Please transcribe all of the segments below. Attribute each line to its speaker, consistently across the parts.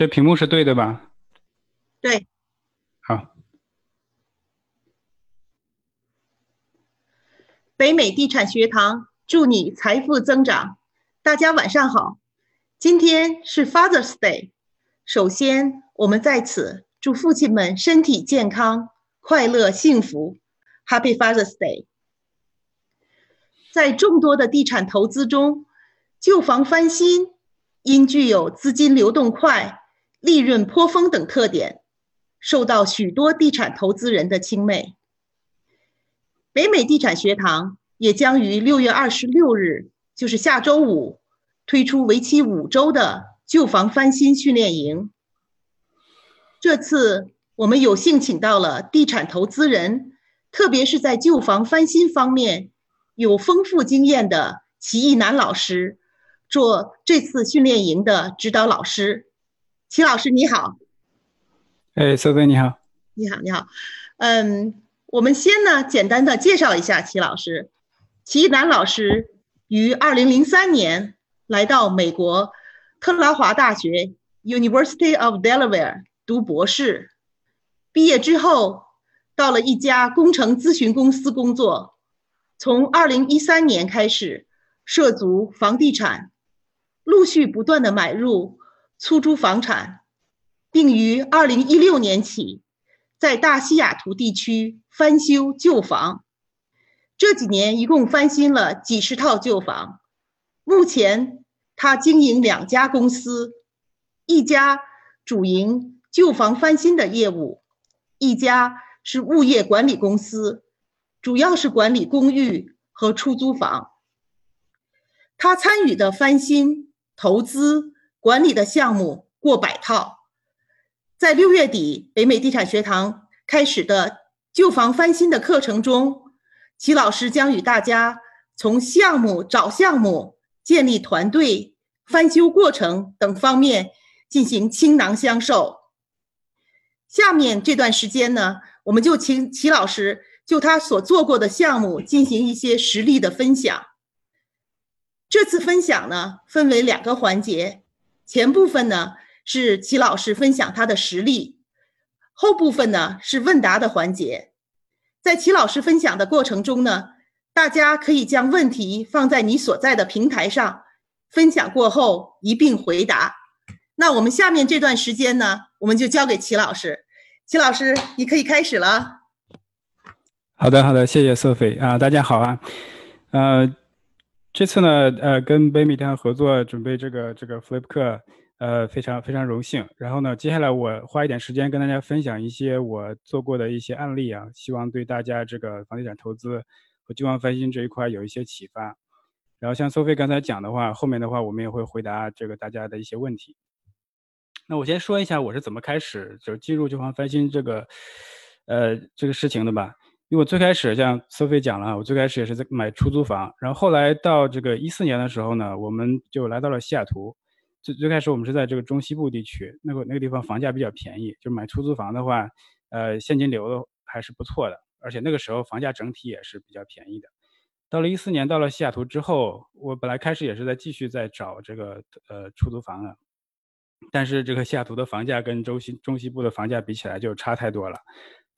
Speaker 1: 这屏幕是对的吧？
Speaker 2: 对，
Speaker 1: 好。
Speaker 2: 北美地产学堂祝你财富增长。大家晚上好，今天是 Father's Day。首先，我们在此祝父亲们身体健康、快乐幸福，Happy Father's Day。在众多的地产投资中，旧房翻新因具有资金流动快。利润颇丰等特点，受到许多地产投资人的青睐。北美地产学堂也将于六月二十六日，就是下周五，推出为期五周的旧房翻新训练营。这次我们有幸请到了地产投资人，特别是在旧房翻新方面有丰富经验的齐义南老师，做这次训练营的指导老师。齐老师你好，
Speaker 1: 哎，苏菲你好，
Speaker 2: 你好你好，嗯，我们先呢简单的介绍一下齐老师。齐南老师于二零零三年来到美国特拉华大学 University of Delaware 读博士，毕业之后到了一家工程咨询公司工作，从二零一三年开始涉足房地产，陆续不断的买入。出租房产，并于二零一六年起在大西雅图地区翻修旧房。这几年一共翻新了几十套旧房。目前他经营两家公司，一家主营旧房翻新的业务，一家是物业管理公司，主要是管理公寓和出租房。他参与的翻新投资。管理的项目过百套，在六月底北美地产学堂开始的旧房翻新的课程中，齐老师将与大家从项目找项目、建立团队、翻修过程等方面进行倾囊相授。下面这段时间呢，我们就请齐老师就他所做过的项目进行一些实例的分享。这次分享呢，分为两个环节。前部分呢是齐老师分享他的实例，后部分呢是问答的环节。在齐老师分享的过程中呢，大家可以将问题放在你所在的平台上，分享过后一并回答。那我们下面这段时间呢，我们就交给齐老师。齐老师，你可以开始了。
Speaker 1: 好的，好的，谢谢色飞啊，大家好啊，呃。这次呢，呃，跟北美地产合作准备这个这个 Flip 课，呃，非常非常荣幸。然后呢，接下来我花一点时间跟大家分享一些我做过的一些案例啊，希望对大家这个房地产投资和旧房翻新这一块有一些启发。然后像苏菲刚才讲的话，后面的话我们也会回答这个大家的一些问题。那我先说一下我是怎么开始就进入旧房翻新这个，呃，这个事情的吧。因为我最开始像 Sophie 讲了，我最开始也是在买出租房，然后后来到这个一四年的时候呢，我们就来到了西雅图。最最开始我们是在这个中西部地区，那个那个地方房价比较便宜，就买出租房的话，呃，现金流还是不错的，而且那个时候房价整体也是比较便宜的。到了一四年到了西雅图之后，我本来开始也是在继续在找这个呃出租房的，但是这个西雅图的房价跟中西中西部的房价比起来就差太多了。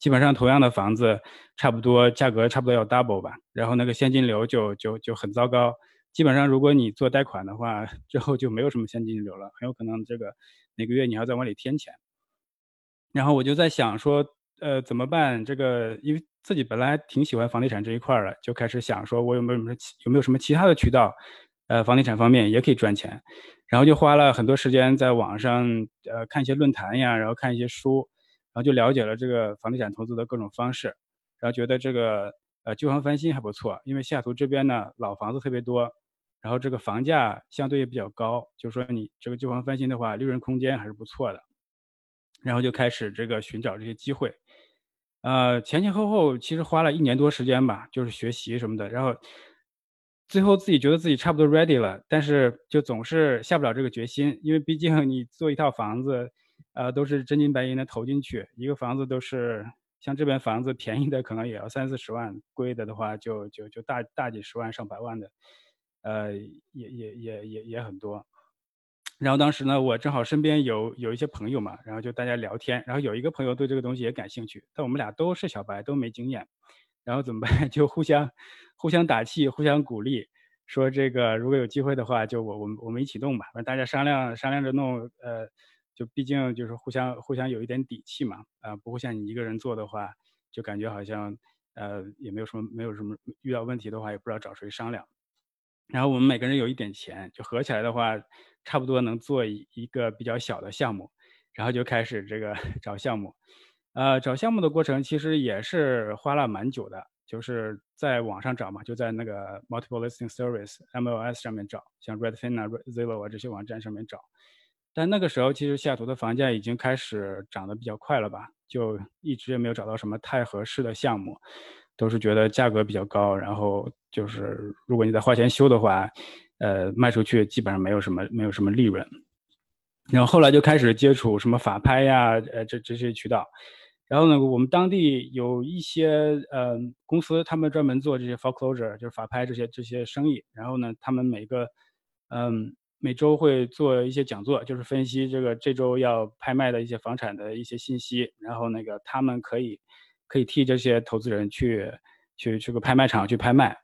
Speaker 1: 基本上同样的房子，差不多价格差不多要 double 吧，然后那个现金流就就就很糟糕。基本上如果你做贷款的话，之后就没有什么现金流了，很有可能这个每个月你还要再往里添钱。然后我就在想说，呃，怎么办？这个因为自己本来挺喜欢房地产这一块的，就开始想说，我有没有什么有没有什么其他的渠道，呃，房地产方面也可以赚钱。然后就花了很多时间在网上呃看一些论坛呀，然后看一些书。然后就了解了这个房地产投资的各种方式，然后觉得这个呃旧房翻新还不错，因为西雅图这边呢老房子特别多，然后这个房价相对也比较高，就说你这个旧房翻新的话，利润空间还是不错的。然后就开始这个寻找这些机会，呃前前后后其实花了一年多时间吧，就是学习什么的，然后最后自己觉得自己差不多 ready 了，但是就总是下不了这个决心，因为毕竟你做一套房子。呃，都是真金白银的投进去，一个房子都是像这边房子便宜的可能也要三四十万，贵的的话就就就大大几十万上百万的，呃，也也也也也很多。然后当时呢，我正好身边有有一些朋友嘛，然后就大家聊天，然后有一个朋友对这个东西也感兴趣，但我们俩都是小白，都没经验，然后怎么办？就互相互相打气，互相鼓励，说这个如果有机会的话，就我我们我们一起弄吧，反正大家商量商量着弄，呃，就毕竟就是互相互相有一点底气嘛，啊，不会像你一个人做的话，就感觉好像呃也没有什么没有什么遇到问题的话也不知道找谁商量。然后我们每个人有一点钱，就合起来的话，差不多能做一一个比较小的项目，然后就开始这个 找项目，呃，找项目的过程其实也是花了蛮久的，就是在网上找嘛，就在那个 Multiple Listing Service MLS 上面找，像 Redfin 啊、Zillow 啊这些网站上面找。但那个时候其实西雅图的房价已经开始涨得比较快了吧，就一直也没有找到什么太合适的项目。都是觉得价格比较高，然后就是如果你再花钱修的话，呃，卖出去基本上没有什么没有什么利润。然后后来就开始接触什么法拍呀，呃，这这些渠道。然后呢，我们当地有一些呃公司，他们专门做这些 foreclosure，就是法拍这些这些生意。然后呢，他们每个嗯每周会做一些讲座，就是分析这个这周要拍卖的一些房产的一些信息。然后那个他们可以。可以替这些投资人去去去个拍卖场去拍卖，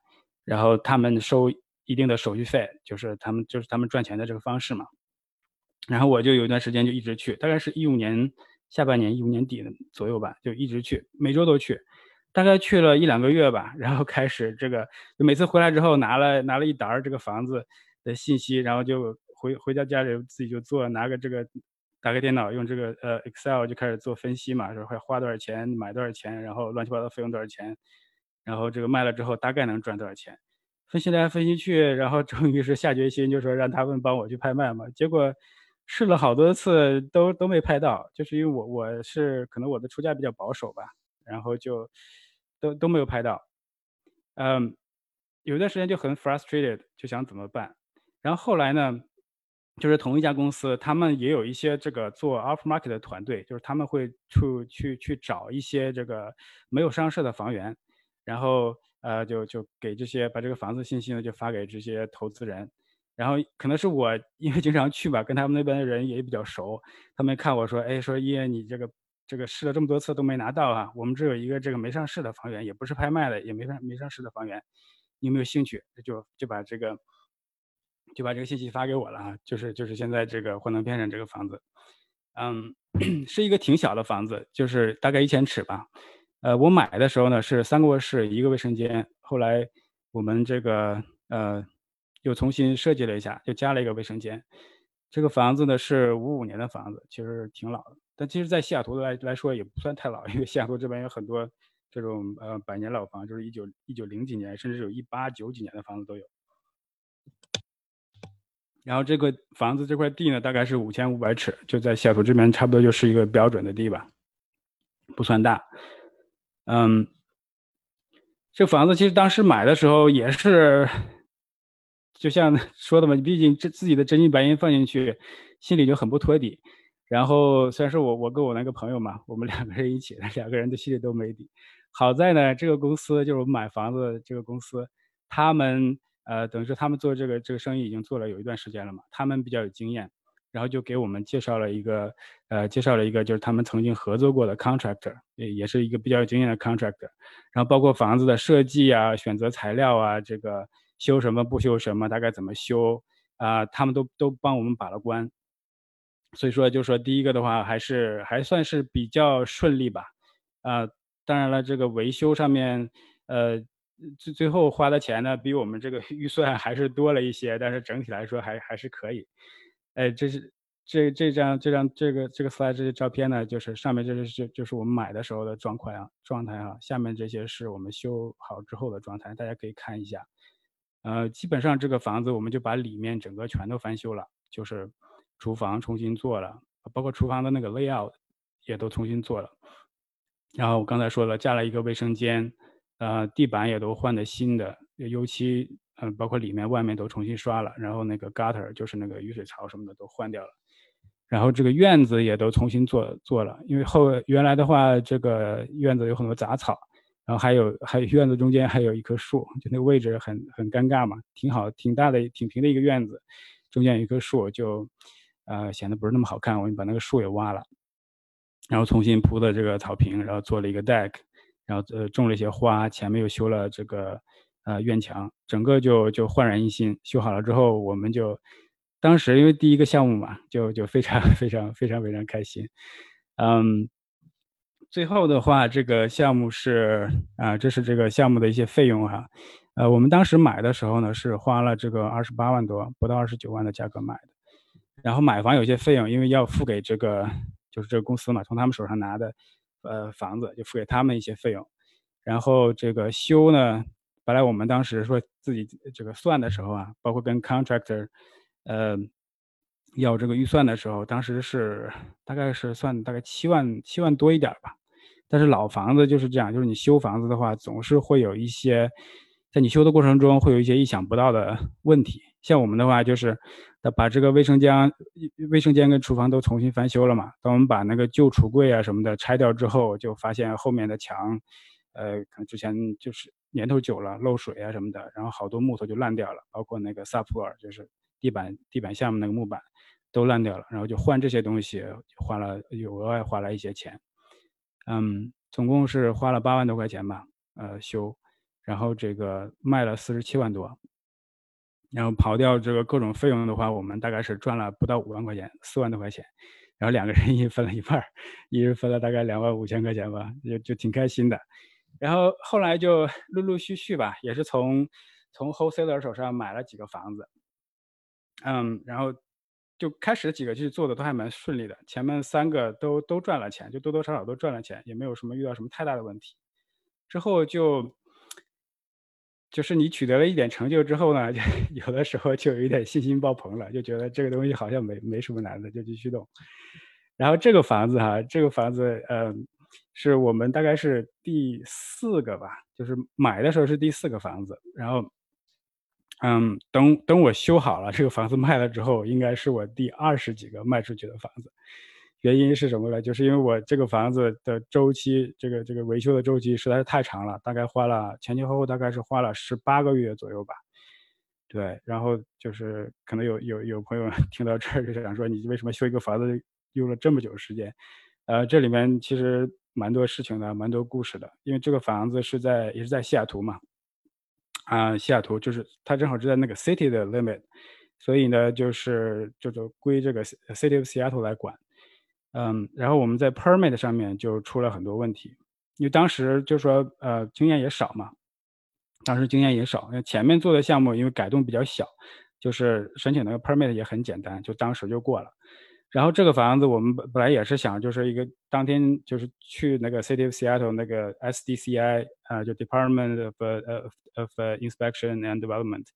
Speaker 1: 然后他们收一定的手续费，就是他们就是他们赚钱的这个方式嘛。然后我就有一段时间就一直去，大概是一五年下半年一五年底左右吧，就一直去，每周都去，大概去了一两个月吧，然后开始这个，每次回来之后拿了拿了一沓这个房子的信息，然后就回回到家里自己就做，拿个这个。打开电脑，用这个呃 Excel 就开始做分析嘛，说会花多少钱，买多少钱，然后乱七八糟费用多少钱，然后这个卖了之后大概能赚多少钱，分析来分析去，然后终于是下决心，就说让他们帮我去拍卖嘛。结果试了好多次都都没拍到，就是因为我我是可能我的出价比较保守吧，然后就都都没有拍到。嗯，有段时间就很 frustrated，就想怎么办，然后后来呢？就是同一家公司，他们也有一些这个做 off market 的团队，就是他们会去去去找一些这个没有上市的房源，然后呃就就给这些把这个房子信息呢就发给这些投资人，然后可能是我因为经常去吧，跟他们那边的人也比较熟，他们看我说，哎，说伊恩你这个这个试了这么多次都没拿到啊，我们这有一个这个没上市的房源，也不是拍卖的，也没上没上市的房源，你有没有兴趣？就就把这个。就把这个信息发给我了啊，就是就是现在这个幻灯片上这个房子，嗯，是一个挺小的房子，就是大概一千尺吧。呃，我买的时候呢是三个卧室一个卫生间，后来我们这个呃又重新设计了一下，又加了一个卫生间。这个房子呢是五五年的房子，其实挺老的，但其实在西雅图来来说也不算太老，因为西雅图这边有很多这种呃百年老房，就是一九一九零几年，甚至有一八九几年的房子都有。然后这个房子这块地呢，大概是五千五百尺，就在西雅图这边，差不多就是一个标准的地吧，不算大。嗯，这房子其实当时买的时候也是，就像 说的嘛，毕竟这自己的真金白银放进去，心里就很不托底。然后虽然是我我跟我那个朋友嘛，我们两个人一起，两个人的心里都没底。好在呢，这个公司就是我买房子这个公司，他们。呃，等于说他们做这个这个生意已经做了有一段时间了嘛，他们比较有经验，然后就给我们介绍了一个，呃，介绍了一个就是他们曾经合作过的 contractor，也也是一个比较有经验的 contractor，然后包括房子的设计啊、选择材料啊、这个修什么不修什么、大概怎么修啊，他们都都帮我们把了关，所以说就说第一个的话还是还算是比较顺利吧，啊，当然了，这个维修上面，呃。最最后花的钱呢，比我们这个预算还是多了一些，但是整体来说还还是可以。哎，这是这这张这张这个这个 slide 这些照片呢，就是上面这是就是我们买的时候的状况啊状态啊，下面这些是我们修好之后的状态，大家可以看一下。呃，基本上这个房子我们就把里面整个全都翻修了，就是厨房重新做了，包括厨房的那个 layout 也都重新做了。然后我刚才说了，加了一个卫生间。呃，地板也都换的新的，油漆，嗯，包括里面、外面都重新刷了，然后那个 gutter 就是那个雨水槽什么的都换掉了，然后这个院子也都重新做做了，因为后原来的话，这个院子有很多杂草，然后还有还有院子中间还有一棵树，就那个位置很很尴尬嘛，挺好，挺大的，挺平的一个院子，中间有一棵树，就呃，显得不是那么好看，我们把那个树也挖了，然后重新铺的这个草坪，然后做了一个 deck，然后呃种了一些花，前面又修了这个呃院墙，整个就就焕然一新。修好了之后，我们就当时因为第一个项目嘛，就就非常 非常非常非常开心，嗯。最后的话，这个项目是啊，这是这个项目的一些费用哈，呃，我们当时买的时候呢，是花了这个二十八万多，不到二十九万的价格买的。然后买房有些费用，因为要付给这个就是这个公司嘛，从他们手上拿的呃房子就付给他们一些费用。然后这个修呢，本来我们当时说自己这个算的时候啊，包括跟 contractor，呃。要这个预算的时候，当时是大概是算大概七万七万多一点吧。但是老房子就是这样，就是你修房子的话，总是会有一些，在你修的过程中会有一些意想不到的问题。像我们的话，就是把这个卫生间、卫生间跟厨房都重新翻修了嘛。当我们把那个旧橱柜啊什么的拆掉之后，就发现后面的墙，呃，可能之前就是年头久了漏水啊什么的，然后好多木头就烂掉了，包括那个萨普尔就是地板地板下面那个木板。都烂掉了，然后就换这些东西，花了有额外花了一些钱，嗯，总共是花了八万多块钱吧，呃，修，然后这个卖了四十七万多，然后刨掉这个各种费用的话，我们大概是赚了不到五万块钱，四万多块钱，然后两个人 一分了一半，一人分了大概两万五千块钱吧，就就挺开心的，然后后来就陆陆续续吧，也是从从 wholesaler 手上买了几个房子，嗯，然后。就开始几个其实做的都还蛮顺利的，前面三个都都赚了钱，就多多少少都赚了钱，也没有什么遇到什么太大的问题。之后就就是你取得了一点成就之后呢，就 有的时候就有一点信心爆棚了，就觉得这个东西好像没没什么难的，就继续动。然后这个房子哈，这个房子嗯，是我们大概是第四个吧，就是买的时候是第四个房子，然后。嗯，等等我修好了，这个房子卖了之后，应该是我第二十几个卖出去的房子。原因是什么呢？就是因为我这个房子的周期，这个这个维修的周期实在是太长了，大概花了前前后后大概是花了十八个月左右吧。对，然后就是可能有有有朋友 听到这儿就想说，你为什么修一个房子用了这么久时间？呃，这里面其实蛮多事情的，蛮多故事的。因为这个房子是在也是在西雅图嘛。啊，西雅图就是它正好是在那个 city 的 limit，所以呢，就是就是归这个 city of Seattle 来管。嗯，然后我们在 permit 上面就出了很多问题，因为当时就说呃经验也少嘛，当时经验也少，那前面做的项目因为改动比较小，就是申请那个 permit 也很简单，就当时就过了。然后这个房子我们本本来也是想，就是一个当天就是去那个 City of Seattle 那个 SDCI 啊，就 Department of of of Inspection and Development，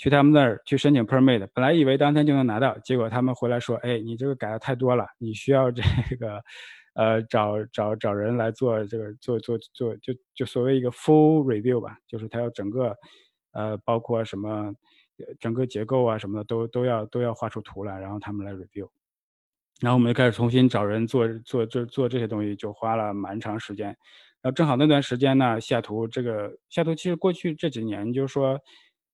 Speaker 1: 去他们那儿去申请 permit。本来以为当天就能拿到，结果他们回来说，哎，你这个改的太多了，你需要这个呃找找找人来做这个做做做，就就所谓一个 full review 吧，就是他要整个呃包括什么。整个结构啊什么的都都要都要画出图来，然后他们来 review，然后我们就开始重新找人做做做做这些东西，就花了蛮长时间。然后正好那段时间呢，西雅图这个西雅图其实过去这几年就是说，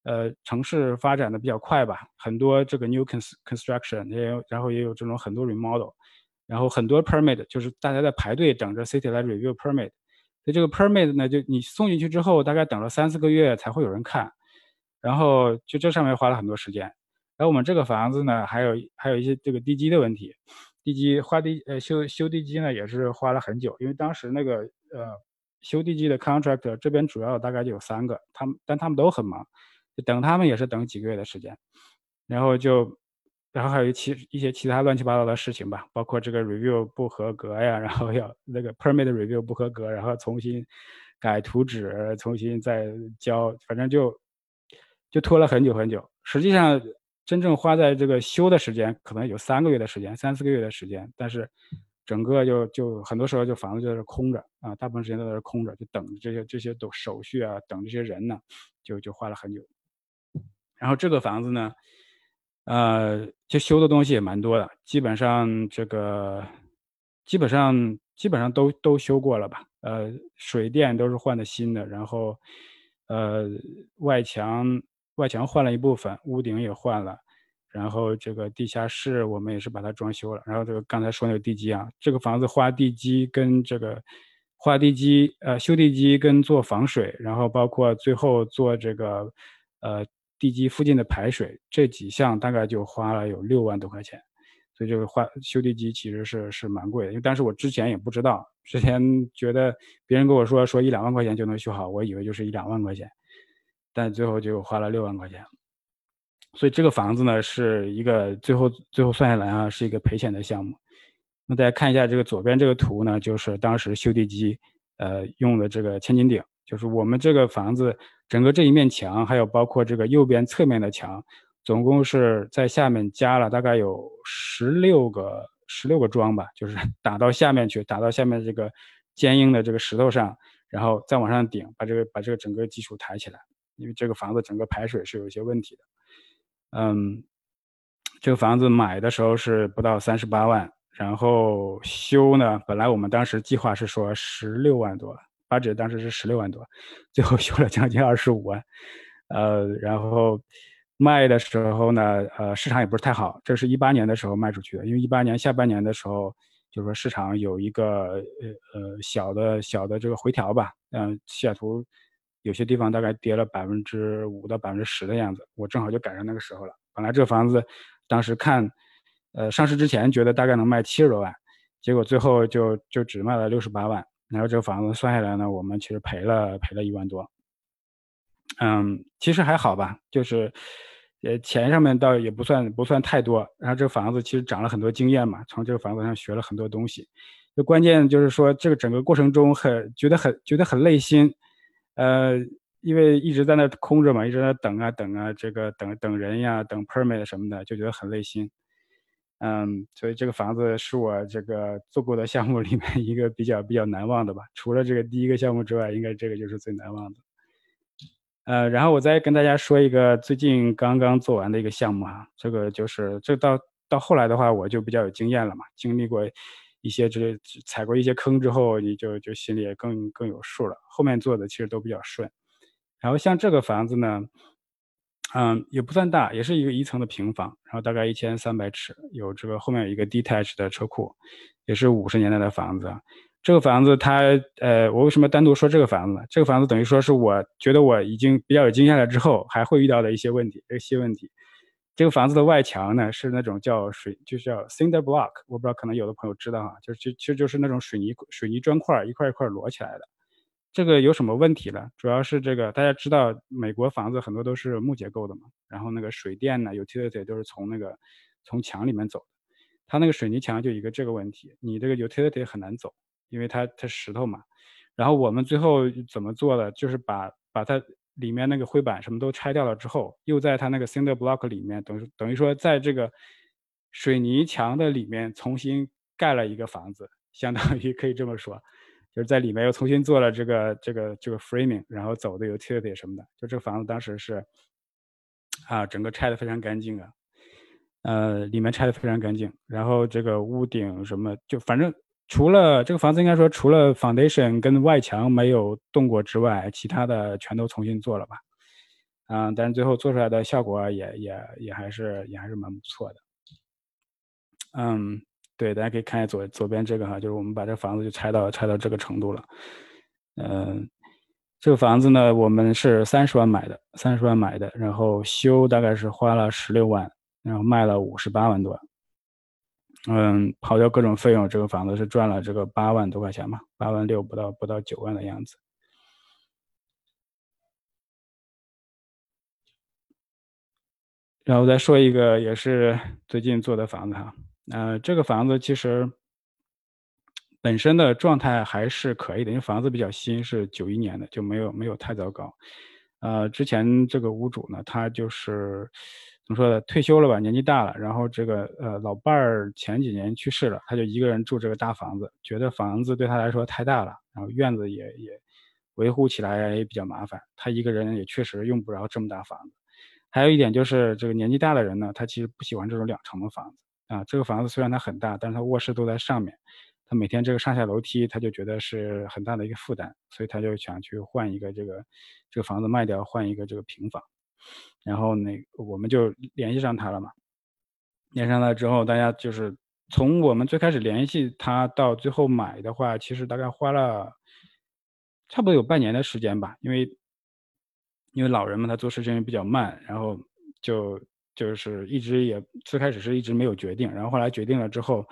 Speaker 1: 呃，城市发展的比较快吧，很多这个 new construction 也有，然后也有这种很多 remodel，然后很多 permit 就是大家在排队等着 city 来 review permit，所以这个 permit 呢，就你送进去之后，大概等了三四个月才会有人看。然后就这上面花了很多时间，然后我们这个房子呢，还有还有一些这个地基的问题，地基花地呃修修地基呢也是花了很久，因为当时那个呃修地基的 contractor 这边主要大概就有三个，他们但他们都很忙，等他们也是等几个月的时间，然后就然后还有其一些其他乱七八糟的事情吧，包括这个 review 不合格呀，然后要那个 permit review 不合格，然后重新改图纸，重新再交，反正就。就拖了很久很久，实际上真正花在这个修的时间可能有三个月的时间，三四个月的时间，但是整个就就很多时候就房子就在这空着啊，大部分时间都在这空着，就等这些这些都手续啊，等这些人呢，就就花了很久。然后这个房子呢，呃，就修的东西也蛮多的，基本上这个基本上基本上都都修过了吧，呃，水电都是换的新的，然后呃外墙。外墙换了一部分，屋顶也换了，然后这个地下室我们也是把它装修了，然后这个刚才说那个地基啊，这个房子花地基跟这个花地基呃修地基跟做防水，然后包括最后做这个呃地基附近的排水这几项大概就花了有六万多块钱，所以这个花修地基其实是是蛮贵的，因为当时我之前也不知道，之前觉得别人跟我说说一两万块钱就能修好，我以为就是一两万块钱，但最后就花了六万块钱。所以这个房子呢，是一个最后最后算下来啊，是一个赔钱的项目。那大家看一下这个左边这个图呢，就是当时修地基，呃，用的这个千斤顶，就是我们这个房子整个这一面墙，还有包括这个右边侧面的墙，总共是在下面加了大概有十六个十六个桩吧，就是 打到下面去，打到下面这个坚硬的这个石头上，然后再往上顶，把这个把这个整个基础抬起来。因为这个房子整个排水是有一些问题的。嗯，这个房子买的时候是不到三十八万，然后修呢，本来我们当时计划是说十六万多，八折当时是十六万多，最后修了将近二十五万，呃，然后卖的时候呢，呃，市场也不是太好，这是一八年的时候卖出去的，因为一八年下半年的时候，就是说市场有一个呃呃小的小的这个回调吧，嗯，西雅图。有些地方大概跌了百分之五到百分之十的样子，我正好就赶上那个时候了。本来这个房子，当时看，呃，上市之前觉得大概能卖七十多万，结果最后就就只卖了六十八万。然后这个房子算下来呢，我们其实赔了赔了一万多。嗯，其实还好吧，就是，呃，钱上面倒也不算不算太多。然后这个房子其实长了很多经验嘛，从这个房子上学了很多东西。就关键就是说这个整个过程中很觉得很觉得很累心。呃，因为一直在那空着嘛，一直在等啊等啊，这个等等人呀，等 permit 什么的，就觉得很累心。嗯，所以这个房子是我这个做过的项目里面一个比较比较难忘的吧。除了这个第一个项目之外，应该这个就是最难忘的。呃，然后我再跟大家说一个最近刚刚做完的一个项目啊，这个就是这到到后来的话，我就比较有经验了嘛，经历过。一些这踩过一些坑之后，你就就心里也更更有数了。后面做的其实都比较顺。然后像这个房子呢，嗯，也不算大，也是一个一层的平房，然后大概一千三百尺，有这个后面有一个 detached 的车库，也是五十年代的房子。这个房子它，呃，我为什么单独说这个房子？这个房子等于说是我觉得我已经比较有经验了之后，还会遇到的一些问题，这些问题。这个房子的外墙呢是那种叫水，就是叫 cinder block，我不知道可能有的朋友知道哈，就是就其实就是那种水泥水泥砖块一块一块摞起来的。这个有什么问题呢？主要是这个大家知道美国房子很多都是木结构的嘛，然后那个水电呢 utility 都是从那个从墙里面走的，它那个水泥墙就一个这个问题，你这个 utility 很难走，因为它它石头嘛。然后我们最后怎么做的，就是把把它。里面那个灰板什么都拆掉了之后，又在它那个 cinder block 里面，等于等于说在这个水泥墙的里面重新盖了一个房子，相当于可以这么说，就是在里面又重新做了这个这个这个 framing，然后走的 utility 什么的，就这个房子当时是啊，整个拆的非常干净啊，呃，里面拆的非常干净，然后这个屋顶什么就反正。除了这个房子，应该说除了 foundation 跟外墙没有动过之外，其他的全都重新做了吧。嗯，但是最后做出来的效果也也也还是也还是蛮不错的。嗯，对，大家可以看一下左左边这个哈，就是我们把这房子就拆到拆到这个程度了。嗯，这个房子呢，我们是三十万买的，三十万买的，然后修大概是花了十六万，然后卖了五十八万多。嗯，刨掉各种费用，这个房子是赚了这个八万多块钱嘛，八万六不到不到九万的样子。然后再说一个，也是最近做的房子哈，呃，这个房子其实本身的状态还是可以的，因为房子比较新，是九一年的，就没有没有太糟糕。呃，之前这个屋主呢，他就是。怎么说呢？退休了吧，年纪大了，然后这个呃老伴儿前几年去世了，他就一个人住这个大房子，觉得房子对他来说太大了，然后院子也也维护起来也比较麻烦，他一个人也确实用不着这么大房子。还有一点就是这个年纪大的人呢，他其实不喜欢这种两层的房子啊。这个房子虽然它很大，但是它卧室都在上面，他每天这个上下楼梯他就觉得是很大的一个负担，所以他就想去换一个这个这个房子卖掉，换一个这个平房。然后那我们就联系上他了嘛，联系上了之后，大家就是从我们最开始联系他到最后买的话，其实大概花了差不多有半年的时间吧，因为因为老人们他做事情比较慢，然后就就是一直也最开始是一直没有决定，然后后来决定了之后，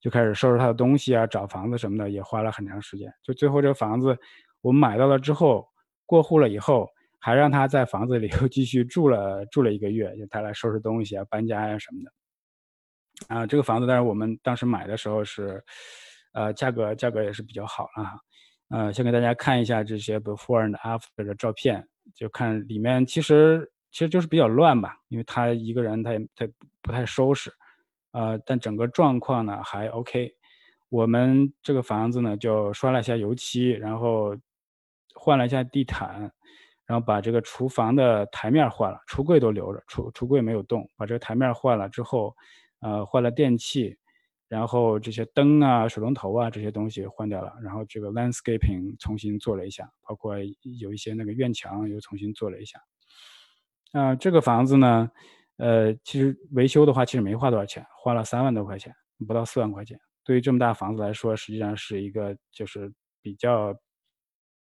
Speaker 1: 就开始收拾他的东西啊，找房子什么的，也花了很长时间。就最后这个房子我们买到了之后，过户了以后。还让他在房子里 又继续住了住了一个月，就他来收拾东西啊、搬家呀什么的。啊，这个房子，但是我们当时买的时候是，呃，价格价格也是比较好了。呃，先给大家看一下这些 before and after 的照片，就看里面其实其实就是比较乱吧，因为他一个人他也他不太收拾，呃，但整个状况呢还 OK。我们这个房子呢就刷了一下油漆，然后换了一下地毯。然后把这个厨房的台面换了，橱柜都留着，橱橱柜没有动。把这个台面换了之后，呃，换了电器，然后这些灯啊、水龙头啊这些东西换掉了。然后这个 landscaping 重新做了一下，包括有一些那个院墙又重新做了一下。啊，这个房子呢，呃，其实维修的话其实没花多少钱，花了三万多块钱，不到四万块钱。对于这么大房子来说，实际上是一个就是比较。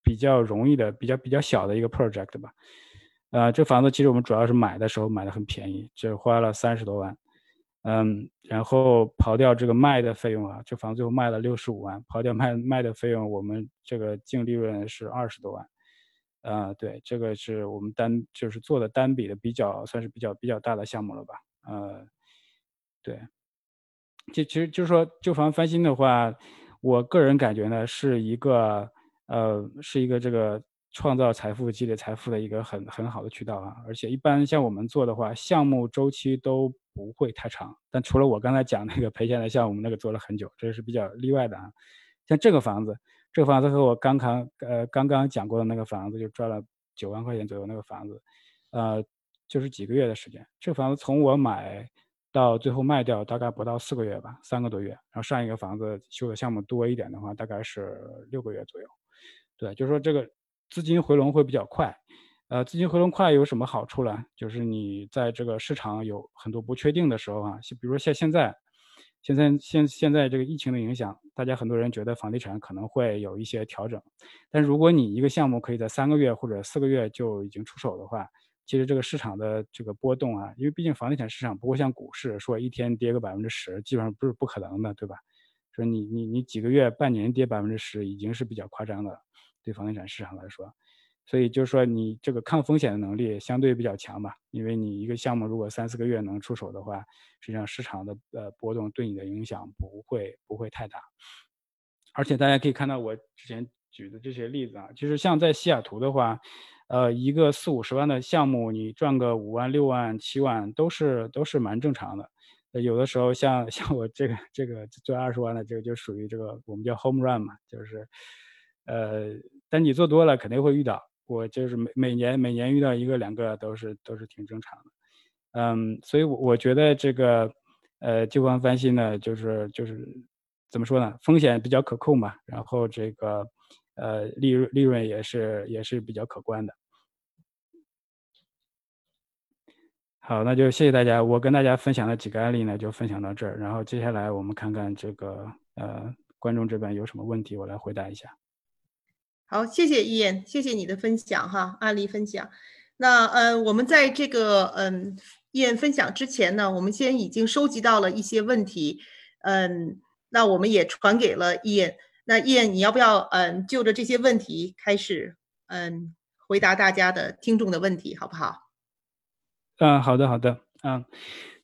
Speaker 1: 比较容易的、比较比较小的一个 project 吧，呃，这房子其实我们主要是买的时候买的很便宜，只花了三十多万，嗯，然后刨掉这个卖的费用啊，这房子最后卖了六十五万，刨掉卖卖的费用，我们这个净利润是二十多万，呃，对，这个是我们单就是做的单笔的比较算是比较比较大的项目了吧，呃，对，就其实就是说旧房翻新的话，我个人感觉呢是一个。呃，是一个这个创造财富、积累财富的一个很很好的渠道啊！而且一般像我们做的话，项目周期都不会太长。但除了我刚才讲那个赔钱的项目，我们那个做了很久，这是比较例外的啊。像这个房子，这个房子和我刚刚呃刚刚讲过的那个房子，就赚了九万块钱左右那个房子，呃，就是几个月的时间。这个房子从我买到最后卖掉，大概不到四个月吧，三个多月。然后上一个房子修的项目多一点的话，大概是六个月左右。对，就是说这个资金回笼会比较快，呃，资金回笼快有什么好处呢？就是你在这个市场有很多不确定的时候啊，比如说像现在，现在现现在这个疫情的影响，大家很多人觉得房地产可能会有一些调整，但如果你一个项目可以在三个月或者四个月就已经出手的话，其实这个市场的这个波动啊，因为毕竟房地产市场不会像股市说一天跌个百分之十，基本上不是不可能的，对吧？说你你你几个月半年跌百分之十已经是比较夸张的了。对房地产市场来说，所以就是说你这个抗风险的能力相对比较强吧，因为你一个项目如果三四个月能出手的话，实际上市场的呃波动对你的影响不会不会太大。而且大家可以看到我之前举的这些例子啊，就是像在西雅图的话，呃，一个四五十万的项目，你赚个五万、六万、七万都是都是蛮正常的。有的时候像 像我这个这个赚二十万的这个就属于这个我们叫 home run 嘛，就是。呃，但你做多了肯定会遇到，我就是每每年每年遇到一个两个都是都是挺正常的，嗯，所以我我觉得这个呃旧房翻新呢，就是就是怎么说呢，风险比较可控嘛，然后这个呃利润利润也是也是比较可观的。好，那就谢谢大家，我跟大家分享的几个案例呢就分享到这儿，然后接下来我们看看这个呃观众这边有什么问题，我来回答一下。
Speaker 2: 好，谢谢伊言，谢谢你的分享哈，案例分享。那呃，我们在这个嗯伊言分享之前呢，我们先已经收集到了一些问题，嗯，那我们也传给了伊言。那伊言，你要不要嗯就着这些问题开始嗯回答大家的听众的问题，好不好？
Speaker 1: 嗯，好的，好的，嗯，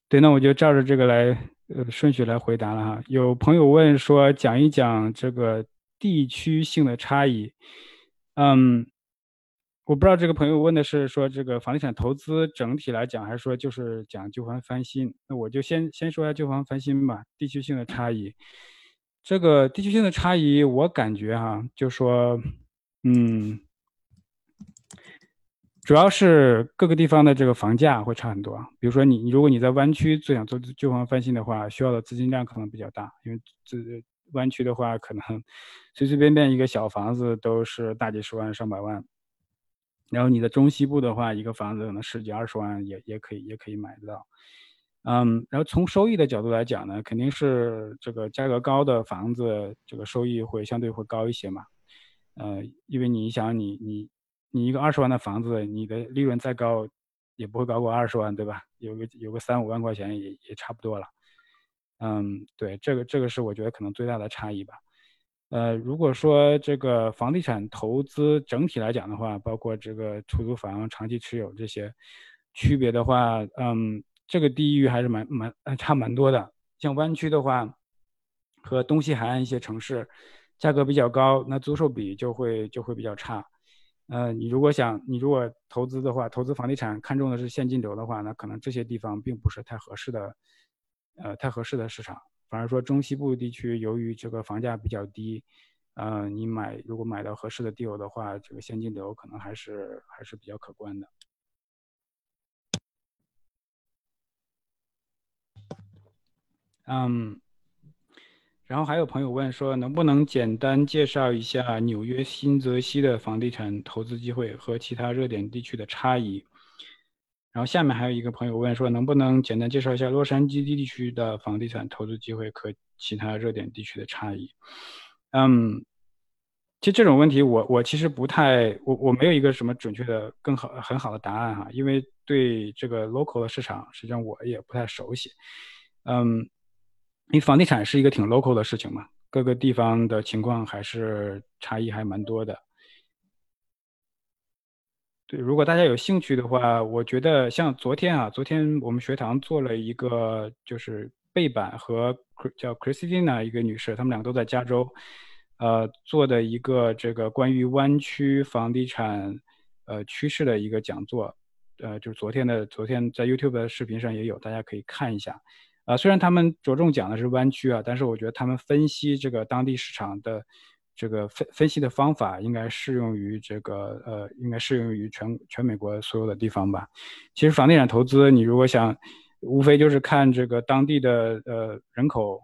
Speaker 1: 对，那我就照着这个来呃顺序来回答了哈。有朋友问说，讲一讲这个。地区性的差异，嗯，我不知道这个朋友问的是说这个房地产投资整体来讲，还是说就是讲旧房翻新？那我就先先说一下旧房翻新吧。地区性的差异，这个地区性的差异，我感觉哈，就说，嗯，主要是各个地方的这个房价会差很多。比如说你，如果你在湾区最想做旧房翻新的话，需要的资金量可能比较大，因为这。湾区的话，可能 随随便便一个小房子都是大几十万、上百万。然后你的中西部的话，一个房子可能十几二十万也也可以也可以买得到。嗯，然后从收益的角度来讲呢，肯定是这个价格高的房子，这个收益会相对会高一些嘛。呃，因为你想，你你你一个二十万的房子，你的利润再高，也不会高过二十万，对吧？有个有个三五万块钱也也差不多了。嗯，对，这个这个是我觉得可能最大的差异吧。呃，如果说这个房地产投资整体来讲的话，包括这个出租房、长期持有这些区别的话，嗯，这个地域还是蛮蛮差蛮多的。像湾区的话，和东西海岸一些城市，价格比较高，那租售比就会就会比较差。呃，你如果想你如果投资的话，投资房地产看中的是现金流的话，那可能这些地方并不是太合适的，呃，太合适的市场。反而说中西部地区，由于这个房价比较低，呃，你买如果买到合适的地 l 的话，这个现金流可能还是还是比较可观的。嗯，然后还有朋友问说，能不能简单介绍一下纽约、新泽西的房地产投资机会和其他热点地区的差异？然后下面还有一个朋友问说，能不能简单介绍一下洛杉矶地区的房地产投资机会和其他热点地区的差异？嗯，其实这种问题我我其实不太我我没有一个什么准确的更好很好的答案哈，因为对这个 local 的市场实际上我也不太熟悉。嗯，因为房地产是一个挺 local 的事情嘛，各个地方的情况还是差异还蛮多的。对，如果大家有兴趣的话，我觉得像昨天啊，昨天我们学堂做了一个就是背板和叫 Christina 一个女士，她们两个都在加州，呃，做的一个这个关于湾区房地产呃趋势的一个讲座，呃，就是昨天的昨天在 YouTube 的视频上也有，大家可以看一下。啊，虽然他们着重讲的是湾区啊，但是我觉得他们分析这个当地市场的。这个分分析的方法应该适用于这个呃，应该适用于全全美国所有的地方吧。其实房地产投资，你如果想，无非就是看这个当地的呃人口，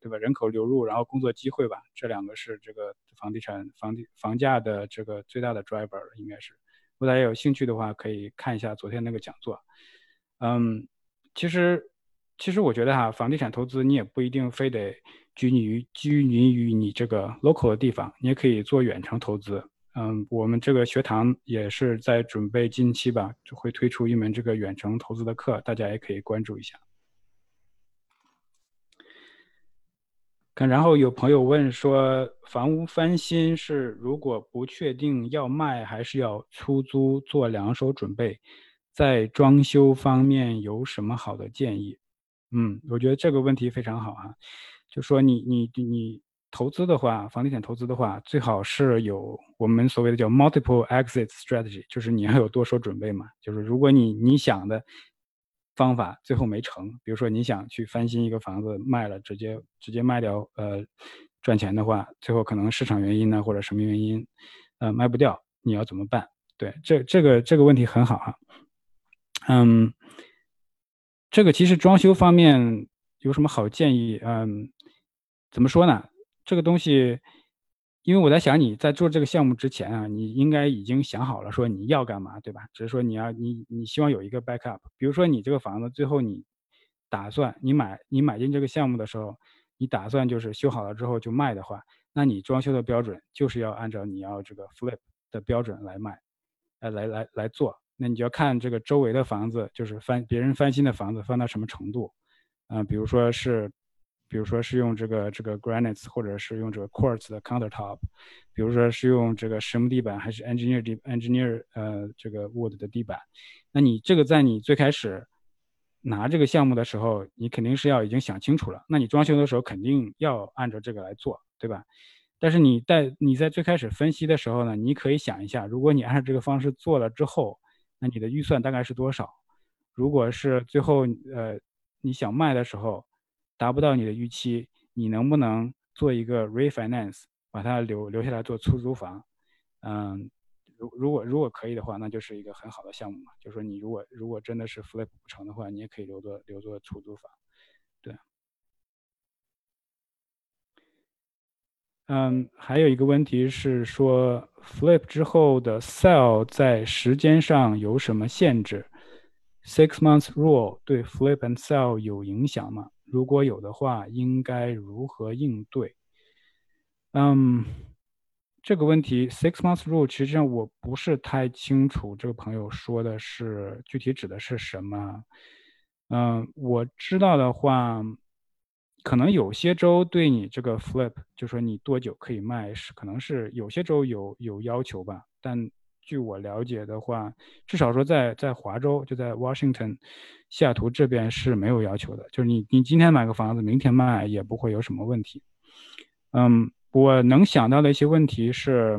Speaker 1: 对吧？人口流入，然后工作机会吧，这两个是这个房地产房地房价的这个最大的 driver，应该是。如果大家有兴趣的话，可以看一下昨天那个讲座。嗯，其实其实我觉得哈，房地产投资你也不一定非得。拘泥于拘泥于你这个 local 的地方，你也可以做远程投资。嗯，我们这个学堂也是在准备近期吧，就会推出一门这个远程投资的课，大家也可以关注一下。看，然后有朋友问说，房屋翻新是如果不确定要卖还是要出租，做两手准备，在装修方面有什么好的建议？嗯，我觉得这个问题非常好啊。就说你你你投资的话，房地产投资的话，最好是有我们所谓的叫 multiple exit strategy，就是你要有多手准备嘛。就是如果你你想的方法最后没成，比如说你想去翻新一个房子卖了，直接直接卖掉，呃，赚钱的话，最后可能市场原因呢或者什么原因，呃，卖不掉，你要怎么办？对，这这个这个问题很好哈。嗯，这个其实装修方面有什么好建议？嗯。怎么说呢？这个东西，因为我在想你在做这个项目之前啊，你应该已经想好了说你要干嘛，对吧？只是说你要你你希望有一个 backup。比如说你这个房子最后你打算你买你买进这个项目的时候，你打算就是修好了之后就卖的话，那你装修的标准就是要按照你要这个 flip 的标准来卖，呃，来来来做。那你就要看这个周围的房子，就是翻别人翻新的房子翻到什么程度，啊，比如说是。比如说是用这个这个 granite 或者是用这个 quartz 的 countertop，比如说是用这个实木地板还是 engineer engineer 呃这个 wood 的地板，那你这个在你最开始拿这个项目的时候，你肯定是要已经想清楚了。那你装修的时候肯定要按照这个来做，对吧？但是你在你在最开始分析的时候呢，你可以想一下，如果你按照这个方式做了之后，那你的预算大概是多少？如果是最后呃你想卖的时候。达不到你的预期，你能不能做一个 refinance，把它留留下来做出租房？嗯，如如果如果可以的话，那就是一个很好的项目嘛。就是说你如果如果真的是 flip 不成的话，你也可以留作留作出租房。对。嗯，还有一个问题是说 flip 之后的 sell 在时间上有什么限制？Six months rule 对 flip and sell 有影响吗？如果有的话，应该如何应对？嗯，这个问题 six months rule 实际上我不是太清楚，这个朋友说的是具体指的是什么？嗯，我知道的话，可能有些州对你这个 flip 就说你多久可以卖，是可能是有些州有有要求吧，但。据我了解的话，至少说在在华州，就在 Washington，西雅图这边是没有要求的，就是你你今天买个房子，明天卖也不会有什么问题。嗯，我能想到的一些问题是，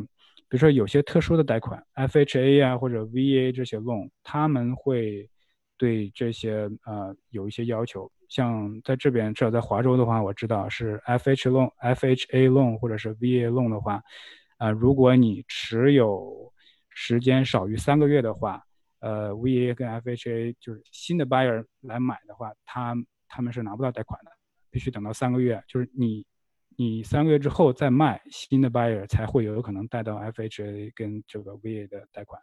Speaker 1: 比如说有些特殊的贷款，FHA 啊或者 VA 这些 loan，他们会对这些呃有一些要求。像在这边，至少在华州的话，我知道是 FH loan、FHA loan 或者是 VA loan 的话，啊，如果你持有时间少于三个月的话，呃，VA 跟 FHA 就是新的 buyer 来买的话，他他们是拿不到贷款的，必须等到三个月，就是你你三个月之后再卖，新的 buyer 才会有可能贷到 FHA 跟这个 VA 的贷款，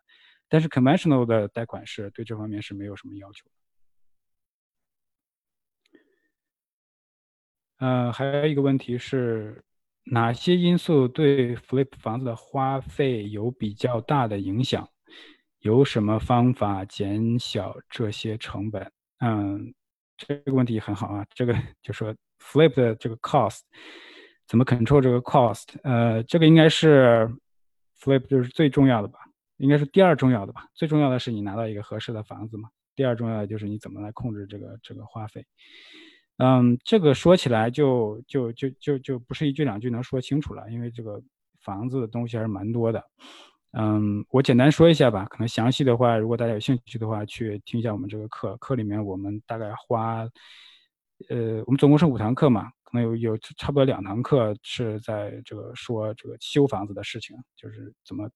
Speaker 1: 但是 conventional 的贷款是对这方面是没有什么要求。呃，还有一个问题是。哪些因素对 flip 房子的花费有比较大的影响？有什么方法减小这些成本？嗯，这个问题很好啊。这个就说 flip 的这个 cost 怎么 control 这个 cost？呃，这个应该是 flip 就是最重要的吧？应该是第二重要的吧？最重要的是你拿到一个合适的房子嘛。第二重要的就是你怎么来控制这个这个花费。嗯，这个说起来就就就就就不是一句两句能说清楚了，因为这个房子的东西还是蛮多的。嗯，我简单说一下吧，可能详细的话，如果大家有兴趣的话，去听一下我们这个课。课里面我们大概花，呃，我们总共是五堂课嘛，可能有有差不多两堂课是在这个说这个修房子的事情，就是怎么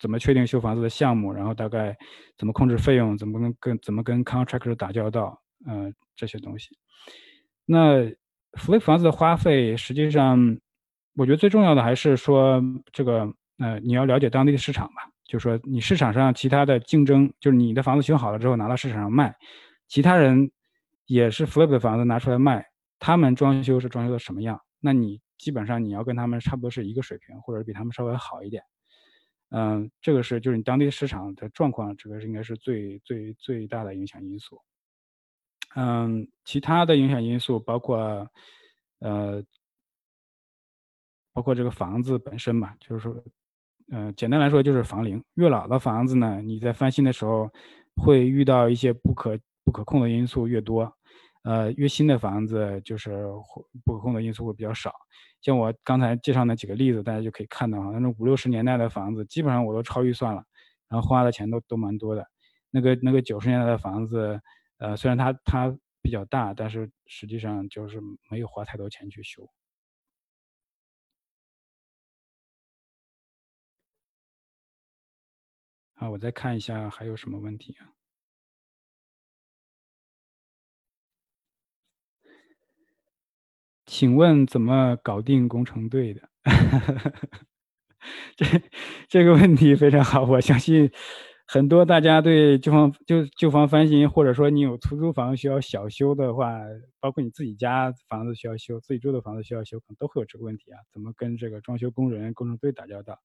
Speaker 1: 怎么确定修房子的项目，然后大概怎么控制费用，怎么跟跟怎么跟 contractor 打交道，呃，这些东西。那 flip 房子的花费，实际上，我觉得最重要的还是说这个，呃，你要了解当地的市场吧。就是说，你市场上其他的竞争，就是你的房子修好了之后拿到市场上卖，其他人也是 flip 的房子拿出来卖，他们装修是装修的什么样？那你基本上你要跟他们差不多是一个水平，或者比他们稍微好一点。嗯，这个是就是你当地市场的状况，这个应该是最最最大的影响因素。嗯，其他的影响因素包括，呃，包括这个房子本身嘛，就是说，呃，简单来说就是房龄。越老的房子呢，你在翻新的时候会遇到一些不可不可控的因素越多，呃，越新的房子就是不可控的因素会比较少。像我刚才介绍那几个例子，大家就可以看到啊，那种五六十年代的房子，基本上我都超预算了，然后花的钱都都蛮多的。那个那个九十年代的房子。呃，虽然它它比较大，但是实际上就是没有花太多钱去修。啊，我再看一下还有什么问题啊？请问怎么搞定工程队的？这这个问题非常好，我相信。很多大家对旧房就旧房翻新，或者说你有出租房需要小修的话，包括你自己家房子需要修，自己住的房子需要修，可能都会有这个问题啊。怎么跟这个装修工人、工程队打交道？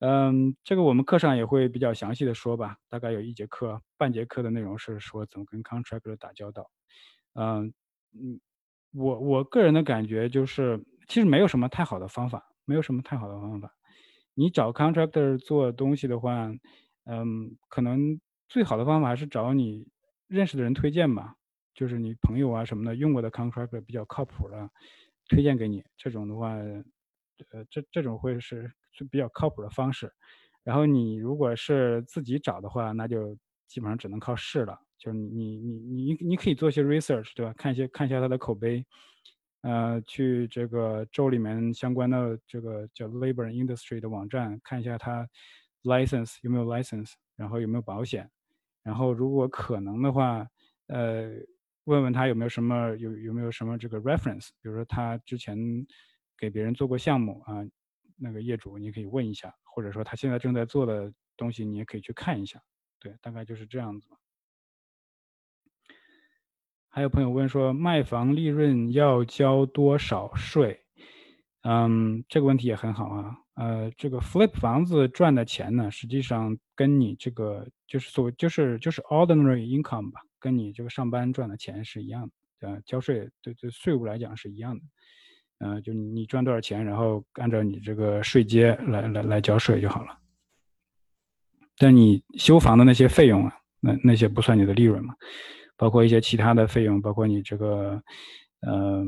Speaker 1: 嗯，这个我们课上也会比较详细的说吧，大概有一节课，半节课的内容是说怎么跟 contractor 打交道。嗯嗯，我我个人的感觉就是，其实没有什么太好的方法，没有什么太好的方法。你找 contractor 做东西的话。嗯，可能最好的方法还是找你认识的人推荐吧，就是你朋友啊什么的用过的 contractor 比较靠谱的，推荐给你。这种的话，呃，这这种会是是比较靠谱的方式。然后你如果是自己找的话，那就基本上只能靠试了。就是你你你你你可以做一些 research，对吧？看一些看一下他的口碑，呃，去这个州里面相关的这个叫 labor industry 的网站看一下他。License 有没有 license，然后有没有保险，然后如果可能的话，呃，问问他有没有什么有有没有什么这个 reference，比如说他之前给别人做过项目啊，那个业主你可以问一下，或者说他现在正在做的东西你也可以去看一下，对，大概就是这样子。还有朋友问说，卖房利润要交多少税？嗯，这个问题也很好啊。呃，这个 flip 房子赚的钱呢，实际上跟你这个就是所就是就是 ordinary income 吧，跟你这个上班赚的钱是一样的，呃，交税对对税务来讲是一样的。嗯，就你赚多少钱，然后按照你这个税阶来来来交税就好了。但你修房的那些费用啊，那那些不算你的利润嘛？包括一些其他的费用，包括你这个，嗯，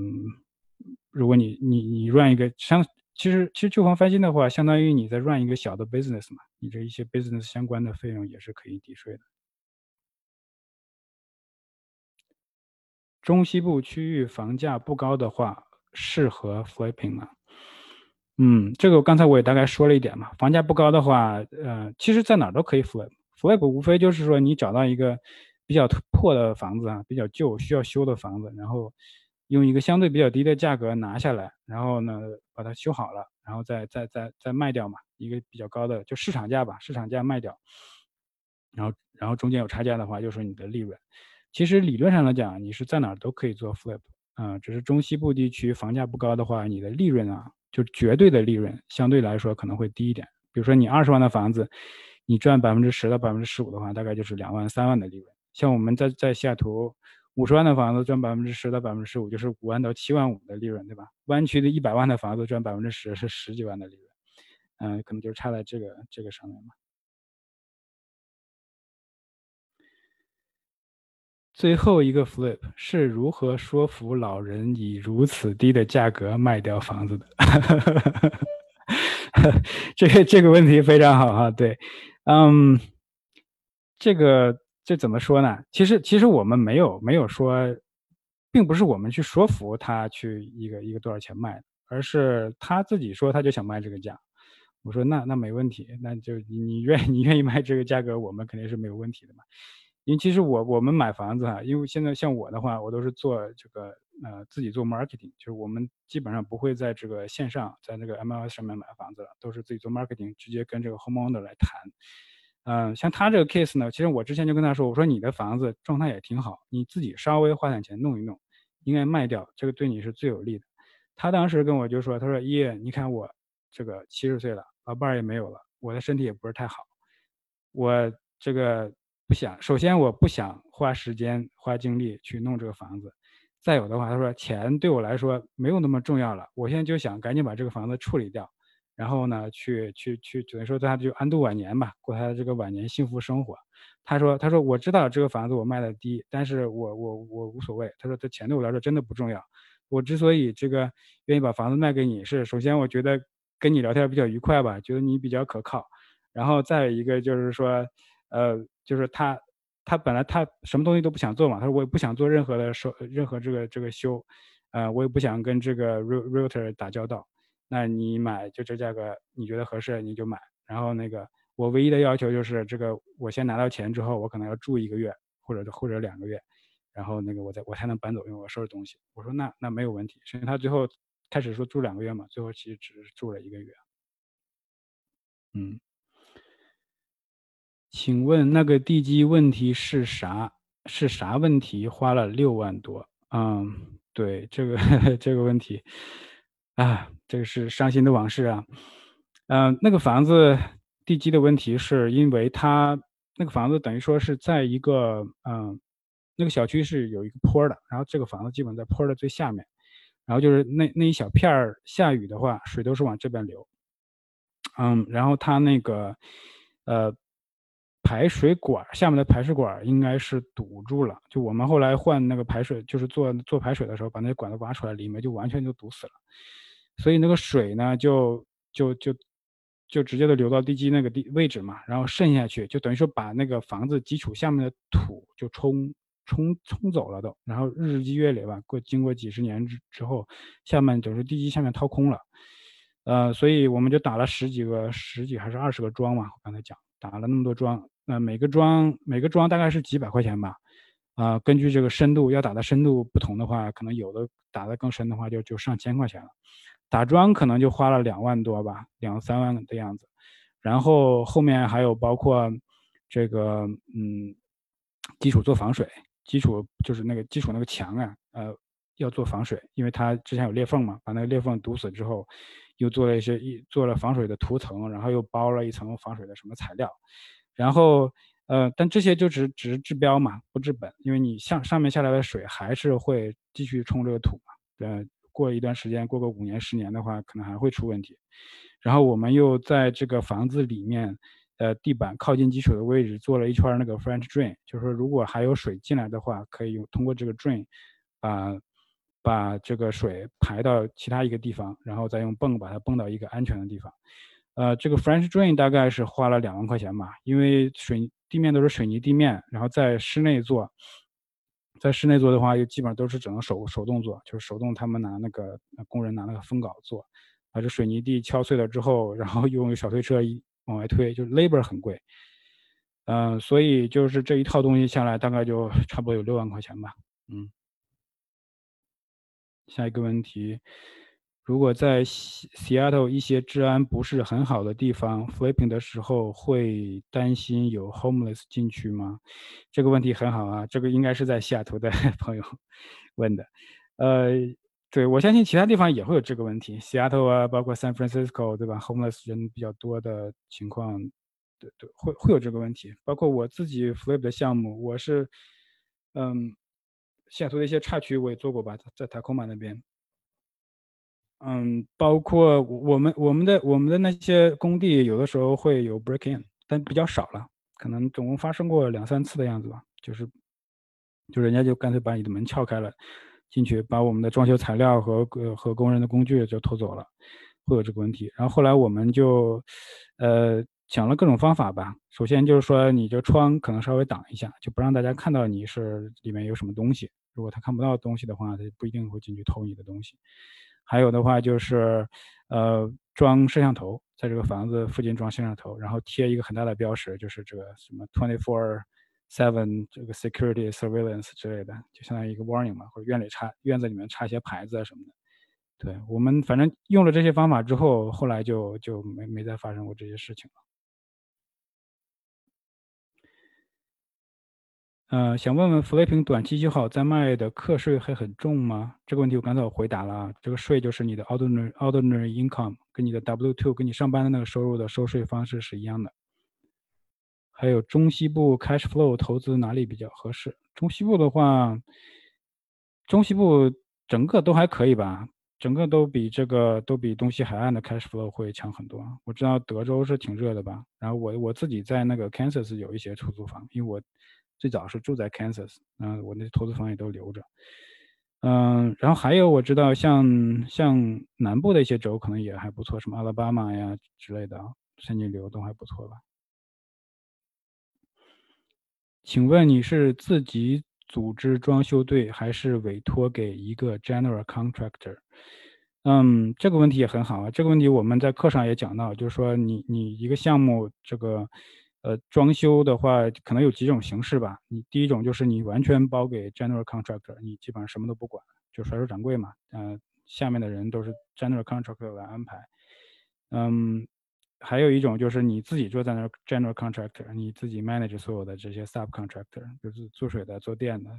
Speaker 1: 如果你你你赚一个相，其实其实旧房翻新的话，相当于你在 run 一个小的 business 嘛，你这一些 business 相关的费用也是可以抵税的。中西部区域房价不高的话，适合 flipping 吗？嗯，这个刚才我也大概说了一点嘛，房价不高的话，呃，其实在哪儿都可以 flip。flip 无非就是说你找到一个。比较破的房子啊，比较旧需要修的房子，然后用一个相对比较低的价格拿下来，然后呢把它修好了，然后再再再再卖掉嘛，一个比较高的就市场价吧，市场价卖掉，然后然后中间有差价的话就是你的利润。其实理论上来讲，你是在哪儿都可以做 flip 啊，只是中西部地区房价不高的话，你的利润啊，就绝对的利润相对来说可能会低一点。比如说你二十万的房子，你赚百分之十到百分之十五的话，大概就是两万三万的利润。像我们在在西雅图，五十万的房子赚百分之十到百分之十五，就是五万到七万五的利润，对吧？湾区的一百万的房子赚百分之十，是十几万的利润，嗯，可能就差在这个这个上面吧。最后一个 flip 是如何说服老人以如此低的价格卖掉房子的？这个这个问题非常好哈，对，嗯，这个。这怎么说呢？其实，其实我们没有没有说，并不是我们去说服他去一个一个多少钱卖，而是他自己说他就想卖这个价。我说那那没问题，那就你愿 你愿意卖这个价格，我们肯定是没有问题的嘛。因为其实我我们买房子哈，因为现在像我的话，我都是做这个呃自己做 marketing，就是我们基本上不会在这个线上在那个 MLS 上面买房子了，都是自己做 marketing，直接跟这个 homeowner 来谈。嗯，像他这个 case 呢，其实我之前就跟他说，我说你的房子状态也挺好，你自己稍微花点钱弄一弄，应该卖掉，这个对你是最有利的。他当时跟我就说，他说一，你看我这个七十岁了，老伴儿也没有了，我的身体也不是太好，我这个不想，首先我不想花时间花精力去弄这个房子，再有的话，他说钱对我来说没有那么重要了，我现在就想赶紧把这个房子处理掉。然后呢，去去去，等于说他就安度晚年吧，过他的这个晚年幸福生活。他说：“他说我知道这个房子我卖的低，但是我我我无所谓。他说这钱对我来说真的不重要。我之所以这个愿意把房子卖给你，是首先我觉得跟你聊天比较愉快吧，觉得你比较可靠。然后再一个就是说，呃，就是他他本来他什么东西都不想做嘛。他说我也不想做任何的收任何这个这个修，呃，我也不想跟这个 realtor 打交道。”那你买就这价格，你觉得合适你就买。然后那个我唯一的要求就是这个，我先拿到钱之后，我可能要住一个月或者或者两个月，然后那个我再我才能搬走，因为我收拾东西。我说那那没有问题。所以他最后开始说住两个月嘛，最后其实只是住了一个月。嗯，请问那个地基问题是啥？是啥问题？花了六万多。嗯，对这个 这个问题。啊，这个是伤心的往事啊。嗯，那个房子地基的问题，是因为它那个房子等于说是在一个嗯，那个小区是有一个坡的，然后这个房子基本在坡的最下面，然后就是那那一小片儿下雨的话，水都是往这边流。嗯，然后它那个呃排水管下面的排水管应该是堵住了，就我们后来换那个排水，就是做做排水的时候，把那些管子挖出来，里面就完全就堵死了。所以那个水呢，就就就就直接的流到地基那个地位置嘛，然后渗下去，就等于说把那个房子基础下面的土就冲冲冲走了都，然后日积月累吧，过经过几十年之之后，下面就是地基下面掏空了，呃，所以我们就打了十几个十几还是二十个桩嘛，我刚才讲打了那么多桩，那每个桩每个桩大概是几百块钱吧，啊，根据这个深度要打的深度不同的话，可能有的打的更深的话就就上千块钱了。打桩可能就花了两万多吧，两三万的样子，然后后面还有包括这个嗯，基础做防水，基础就是那个基础那个墙啊，呃，要做防水，因为它之前有裂缝嘛，把那个裂缝堵死之后，又做了一些一做了防水的涂层，然后又包了一层防水的什么材料，然后呃，但这些就只只是治标嘛，不治本，因为你上上面下来的水还是会继续冲这个土嘛，呃，过一段时间，过个五年十年的话，可能还会出问题。然后我们又在这个房子里面。呃，地板靠近基础的位置做了一圈那个 French drain，就是说如果还有水进来的话，可以用通过这个 drain，把把这个水排到其他一个地方，然后再用泵把它泵到一个安全的地方。呃，这个 French drain 大概是花了两万块钱吧，因为水地面都是水泥地面，然后在室内做，在室内做的话，又基本上都是只能手手动做，就是手动他们拿那个工人拿那个风镐做，把这水泥地敲碎了之后，然后用小推车一。往外推，就是 labor 很贵，嗯，所以就是这一套东西下来，大概就 差不多有六万块钱吧，嗯。下一个问题，如果在西西雅图一些治安不是很好的地方，flipping 的时候会担心有 homeless 进去吗？这个问题很好啊，这个应该是在西雅图的 朋友问的，呃。对，我相信其他地方也会有这个问题，西雅图啊，包括 San Francisco，对吧？Homeless 人比较多的情况，对对，会会有这个问题。包括我自己 Flip 的项目，我是，嗯，西雅图的一些岔区我也做过吧，在 Tacoma 那边。嗯，包括我们我们的我们的那些工地，有的时候会有 break in，但比较少了，可能总共发生过两三次的样子吧，就是，就人家就干脆把你的门撬开了。进去把我们的装修材料和和工人的工具就偷走了，会有这个问题。然后后来我们就，呃想了各种方法吧。首先就是说，你这窗可能稍微挡一下，就不让大家看到你是里面有什么东西。如果他看不到东西的话，他就不一定会进去偷你的东西。还有的话就是，呃装摄像头，在这个房子附近装摄像头，然后贴一个很大的标识，就是这个什么 twenty four。Seven 这个 security surveillance 之类的，就相当于一个 warning 嘛，或者院里插院子里面插一些牌子啊什么的。对我们反正用了这些方法之后，后来就就没没再发生过这些事情了。呃，想问问，Fliping 短期就好在卖的课税还很重吗？这个问题我刚才我回答了，这个税就是你的 ordinary ordinary income，跟你的 W two 跟你上班的那个收入的收税方式是一样的。还有中西部 cash flow 投资哪里比较合适？中西部的话，中西部整个都还可以吧，整个都比这个都比东西海岸的 cash flow 会强很多。我知道德州是挺热的吧，然后我我自己在那个 Kansas 有一些出租房，因为我最早是住在 Kansas，嗯，我那投资房也都留着。嗯，然后还有我知道像像南部的一些州可能也还不错，什么阿拉巴马呀之类的，现金流都还不错吧。请问你是自己组织装修队，还是委托给一个 general contractor？嗯，这个问题也很好啊。这个问题我们在课上也讲到，就是说你你一个项目这个呃装修的话，可能有几种形式吧。你第一种就是你完全包给 general contractor，你基本上什么都不管，就甩手掌柜嘛。嗯，下面的人都是 general contractor 来安排。嗯。还有一种就是你自己坐在那 general contractor，你自己 manage 所有的这些 subcontractor，就是做水的、做电的。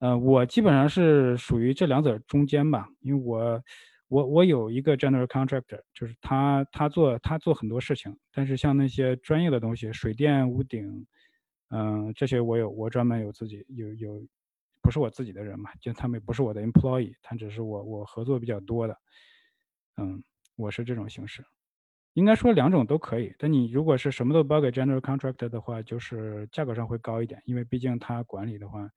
Speaker 1: 呃，我基本上是属于这两者中间吧，因为我我我有一个 general contractor，就是他他做他做很多事情，但是像那些专业的东西，水电、屋顶，嗯，这些我有我专门有自己有有，不是我自己的人嘛，就他们不是我的 employee，他只是我我合作比较多的，嗯，我是这种形式。应该说两种都可以，但你如果是什么都包给 general contractor 的话，就是价格上会高一点，因为毕竟他管理的话，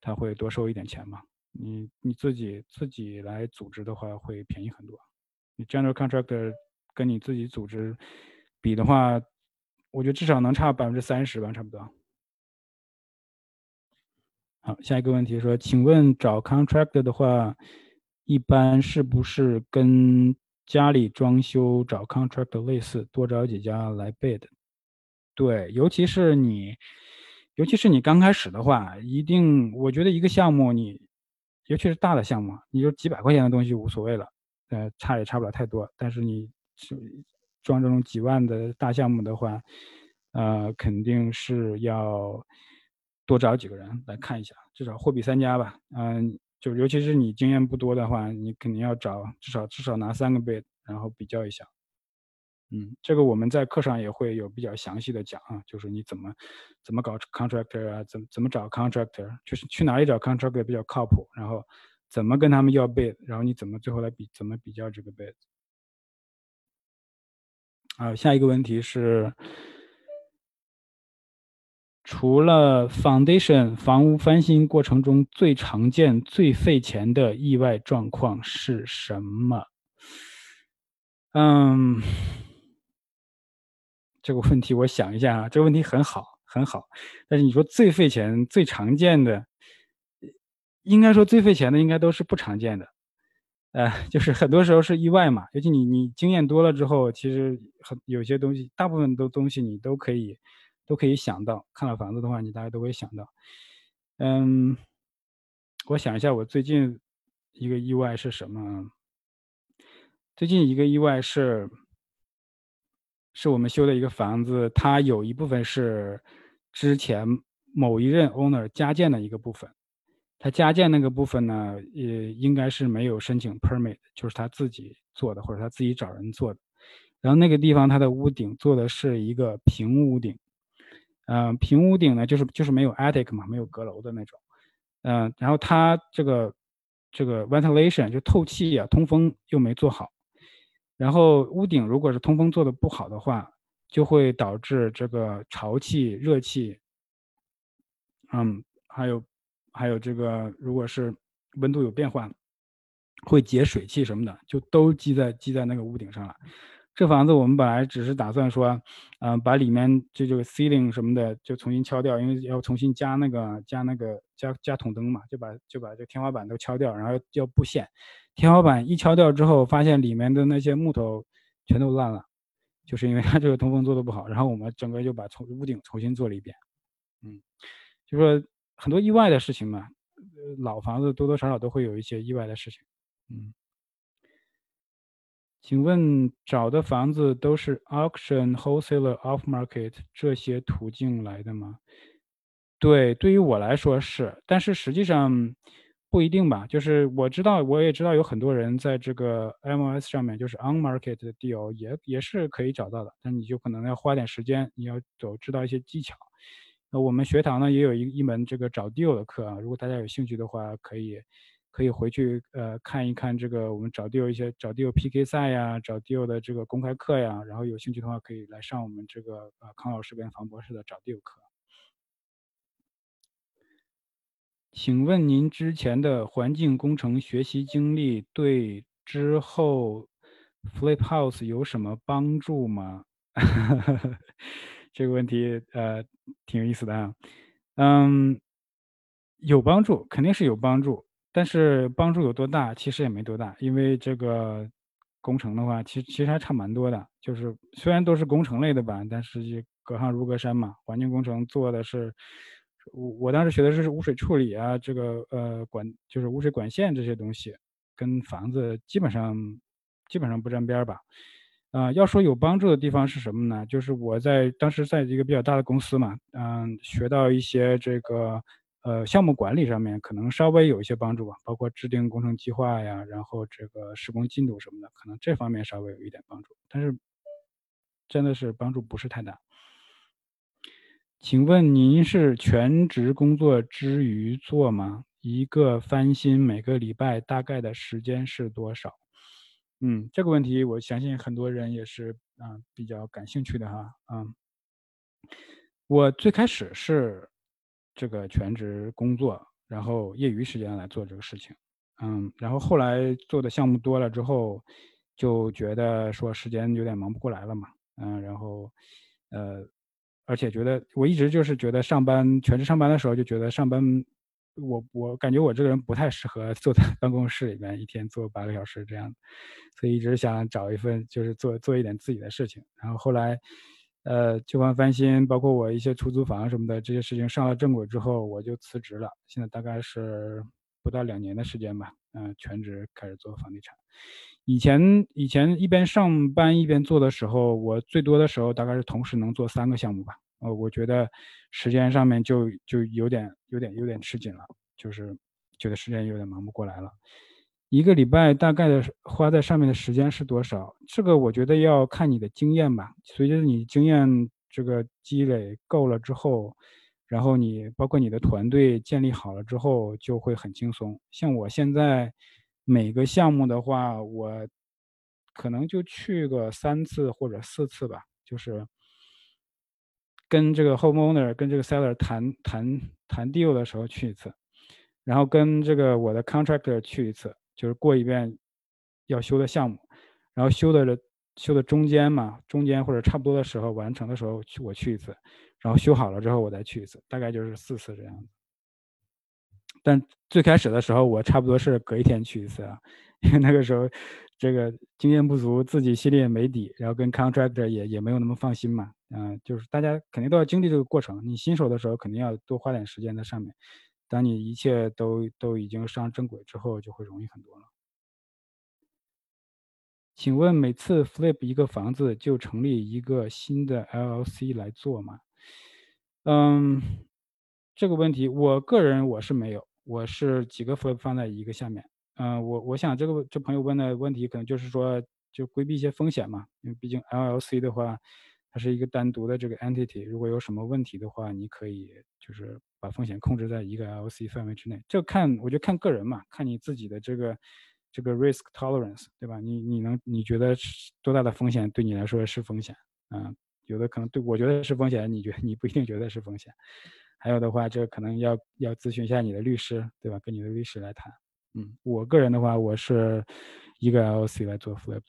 Speaker 1: 他会多收一点钱嘛。你你自己自己来组织的话，会便宜很多。你 general contractor 跟你自己组织比的话，我觉得至少能差百分之三十吧，差不多。好，下一个问题说，请问找 contractor 的话，一般是不是跟？家里装修找 contractor 类似，多找几家来 bid。对，尤其是你，尤其是你刚开始的话，一定，我觉得一个项目你，尤其是大的项目，你就几百块钱的东西无所谓了，呃，差也差不了太多。但是你装这种几万的大项目的话，呃，肯定是要多找几个人来看一下，至少货比三家吧。嗯，就尤其是你经验不多的话，你肯定要找至少至少拿三个倍然后比较一下。嗯，这个我们在课上也会有比较详细的讲啊，就是你怎么怎么搞 contractor 啊，怎么怎么找 contractor，就是去哪里找 contractor 比较靠谱，然后怎么跟他们要 bid，然后你怎么最后来比怎么比较这个 bid。啊，下一个问题是，除了 foundation 房屋翻新过程中最常见、最费钱的意外状况是什么？嗯。这个问题我想一下啊，这个问题很好很好，但是你说最费钱、最常见的，应该说最费钱的应该都是不常见的，呃，就是很多时候是意外嘛。尤其你你经验多了之后，其实很有些东西，大部分的东西你都可以都可以想到。看了房子的话，你大概都会想到。嗯，我想一下，我最近一个意外是什么？最近一个意外是。是我们修的一个房子，它有一部分是之前某一任 owner 加建的一个部分。他加建那个部分呢，也应该是没有申请 permit，就是他自己做的，或者他自己找人做的。然后那个地方它的屋顶做的是一个平屋顶，嗯，平屋顶呢就是就是没有 attic 嘛，没有阁楼的那种，嗯，然后它这个这个 ventilation 就透气啊，通风又没做好。然后屋顶如果是通风做的不好的话，就会导致这个潮气、热气，嗯，还有还有这个，如果是温度有变化，会结水汽什么的，就都积在积在那个屋顶上了。这房子我们本来只是打算说，嗯，把里面就这个 ceiling 什么的就重新敲掉，因为要重新加那个加那个加加筒灯嘛，就把就把这天花板都敲掉，然后要布线。天花板一敲掉之后，发现里面的那些木头全都烂了，就是因为它这个通风做的不好。然后我们整个就把从屋顶重新做了一遍，嗯，就说很多意外的事情嘛，老房子多多少少都会有一些意外的事情，嗯。请问找的房子都是 auction、wholesaler、off market 这些途径来的吗？对，对于我来说是，但是实际上不一定吧。就是我知道，我也知道有很多人在这个 M O S 上面，就是 on market 的 deal 也也是可以找到的，但你就可能要花点时间，你要走知道一些技巧。那我们学堂呢也有一一门这个找 deal 的课啊，如果大家有兴趣的话，可以。可以回去呃看一看这个我们找 deal 一些找 deal PK 赛呀，找 deal 的这个公开课呀，然后有兴趣的话可以来上我们这个呃康老师跟房博士的找 deal 课。请问您之前的环境工程学习经历对之后 flip house 有什么帮助吗？这个问题呃挺有意思的啊，嗯，有帮助，肯定是有帮助。但是帮助有多大？其实也没多大，因为这个工程的话，其其实还差蛮多的。就是虽然都是工程类的吧，但是隔行如隔山嘛。环境工程做的是，我我当时学的是污水处理啊，这个呃管就是污水管线这些东西，跟房子基本上基本上不沾边儿吧。啊，要说有帮助的地方是什么呢？就是我在当时在一个比较大的公司嘛，嗯，学到一些这个。呃，项目管理上面可能稍微有一些帮助吧，包括制定工程计划呀，然后这个施工进度什么的，可能这方面稍微有一点帮助，但是真的是帮助不是太大。请问您是全职工作之余做吗？一个翻新每个礼拜大概的时间是多少？嗯，这个问题我相信很多人也是啊比较感兴趣的哈。嗯，我最开始是。这个全职工作，然后业余时间来做这个事情，嗯，然后后来做的项目多了之后，就觉得说时间有点忙不过来了嘛，嗯，然后，呃，而且觉得我一直就是觉得上班全职上班的时候就觉得上班，我我感觉我这个人不太适合坐在办公室里面一天坐八个小时这样，所以一直想找一份就是做做一点自己的事情，然后后来。呃，旧房翻新，包括我一些出租房什么的这些事情上了正轨之后，我就辞职了。现在大概是不到两年的时间吧，嗯，全职开始做房地产。以前以前一边上班一边做的时候，我最多的时候大概是同时能做三个项目吧，呃，我觉得时间上面就就有点有点有点吃紧了，就是觉得时间有点忙不过来了。一个礼拜大概的花在上面的时间是多少？这个我觉得要看你的经验吧。随着你经验这个积累够了之后，然后你包括你的团队建立好了之后，就会很轻松。像我现在每个项目的话，我可能就去个三次或者四次吧，就是跟这个 homeowner 跟这个 seller 谈谈谈 deal 的时候去一次，然后跟这个我的 contractor 去一次。就是过一遍要修的项目，然后修的修的中间嘛，中间或者差不多的时候完成的时候去我去一次，然后修好了之后我再去一次，大概就是四次这样子。但最开始的时候我差不多是隔一天去一次啊，因为那个时候这个经验不足，自己心里也没底，然后跟 contractor 也也没有那么放心嘛。嗯，就是大家肯定都要经历这个过程，你新手的时候肯定要多花点时间在上面。当你一切都都已经上正轨之后，就会容易很多了。请问每次 flip 一个房子就成立一个新的 LLC 来做吗？嗯，这个问题我个人我是没有，我是几个放放在一个下面。嗯，我我想这个这朋友问的问题可能就是说就规避一些风险嘛，因为毕竟 LLC 的话。它是一个单独的这个 entity，如果有什么问题的话，你可以就是把风险控制在一个 LLC 范围之内。这看我就看个人嘛，看你自己的这个这个 risk tolerance，对吧？你你能你觉得多大的风险对你来说是风险？嗯，有的可能对我觉得是风险，你觉得你不一定觉得是风险。还有的话，这可能要要咨询一下你的律师，对吧？跟你的律师来谈。嗯，我个人的话，我是一个 LC 来做 flip 的。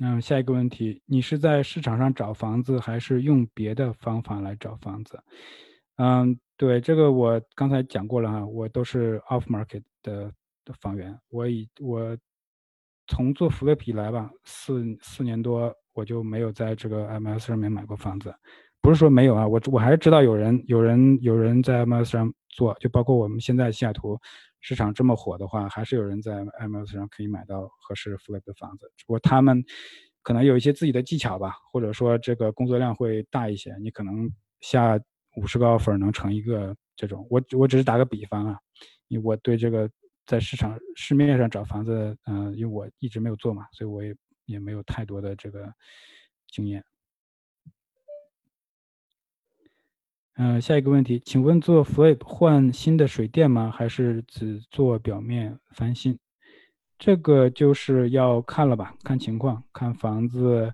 Speaker 1: 嗯，下一个问题，你是在市场上找房子，还是用别的方法来找房子？嗯，对，这个我刚才讲过了哈，我都是 off market 的的房源。我以我从做 flip 以来吧，四四年多，我就没有在这个 MLS 上面买过房子。不是说没有啊，我我还是知道有人有人有人在 MLS 上做，就包括我们现在西雅图。市场这么火的话，还是有人在 MLS 上可以买到合适 flip 的房子。只不过他们可能有一些自己的技巧吧，或者说这个工作量会大一些。你可能下五十个 offer 能成一个这种。我我只是打个比方啊，因为我对这个在市场市面上找房子，嗯，因为我一直没有做嘛，所以我也也没有太多的这个经验。嗯，下一个问题，请问做 flip 换新的水电吗？还是只做表面翻新？这个就是要看了吧，看情况，看房子，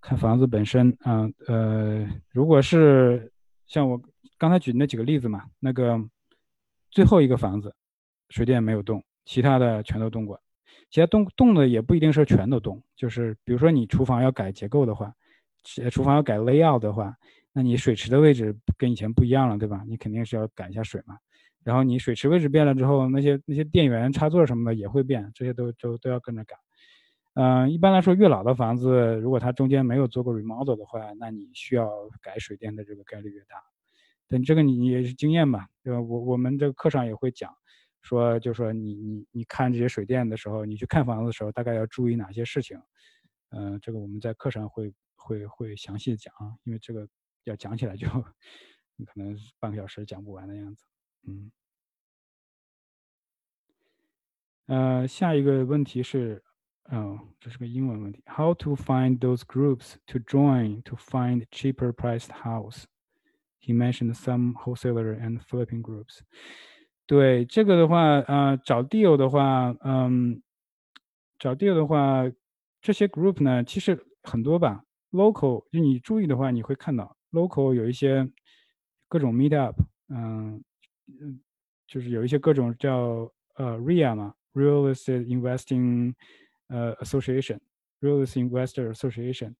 Speaker 1: 看房子本身啊。呃，如果是像我刚才举那几个例子嘛，那个最后一个房子水电没有动，其他的全都动过。其他动动的也不一定是全都动，就是比如说你厨房要改结构的话，厨房要改 layout 的话。那你水池的位置跟以前不一样了，对吧？你肯定是要改一下水嘛。然后你水池位置变了之后，那些那些电源插座什么的也会变，这些都都都要跟着改。嗯，一般来说，越老的房子，如果它中间没有做过 remodel 的话，那你需要改水电的这个概率越大。但这个你也是经验吧，对吧？我我们这个课上也会讲，说就说你你你看这些水电的时候，你去看房子的时候，大概要注意哪些事情？嗯，这个我们在课上会会会详细的讲啊，因为这个。要讲起来就可能半个小时讲不完的样子，嗯，呃，下一个问题是，哦，这是个英文问题，How to find those groups to join to find cheaper priced house? He mentioned some wholesaler and flipping groups. 对这个的话，呃，找 deal 的话，嗯，找 deal 的话，这些 group 呢，其实很多吧，local 就你注意的话，你会看到。 local 有一些各种 meet up，嗯嗯，就是有一些各种叫呃 RIA 嘛，Real Estate Investing 呃 Association，Real Estate Investor Association，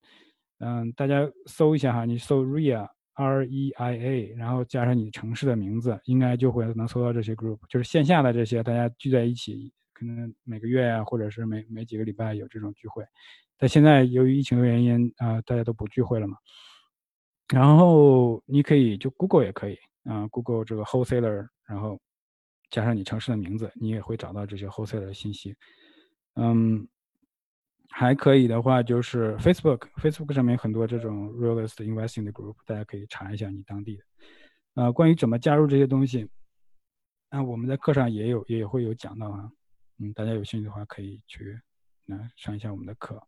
Speaker 1: 嗯，大家搜一下哈，你搜 RIA R E I A，然后加上你城市的名字，应该就会能搜到这些 group，就是线下的这些大家聚在一起，可能每个月啊，或者是每每几个礼拜有这种聚会，但现在由于疫情的原因啊，大家都不聚会了嘛。然后你可以就 Google 也可以啊，Google 这个 wholesaler，然后加上你城市的名字，你也会找到这些 wholesaler 的信息。嗯，还可以的话，就是 Facebook，Facebook 上面很多这种 realist investing 的 group，大家可以查一下你当地的。呃，关于怎么加入这些东西，那我们在课上也有，也会有讲到啊。嗯，大家有兴趣的话，可以去那上一下我们的课。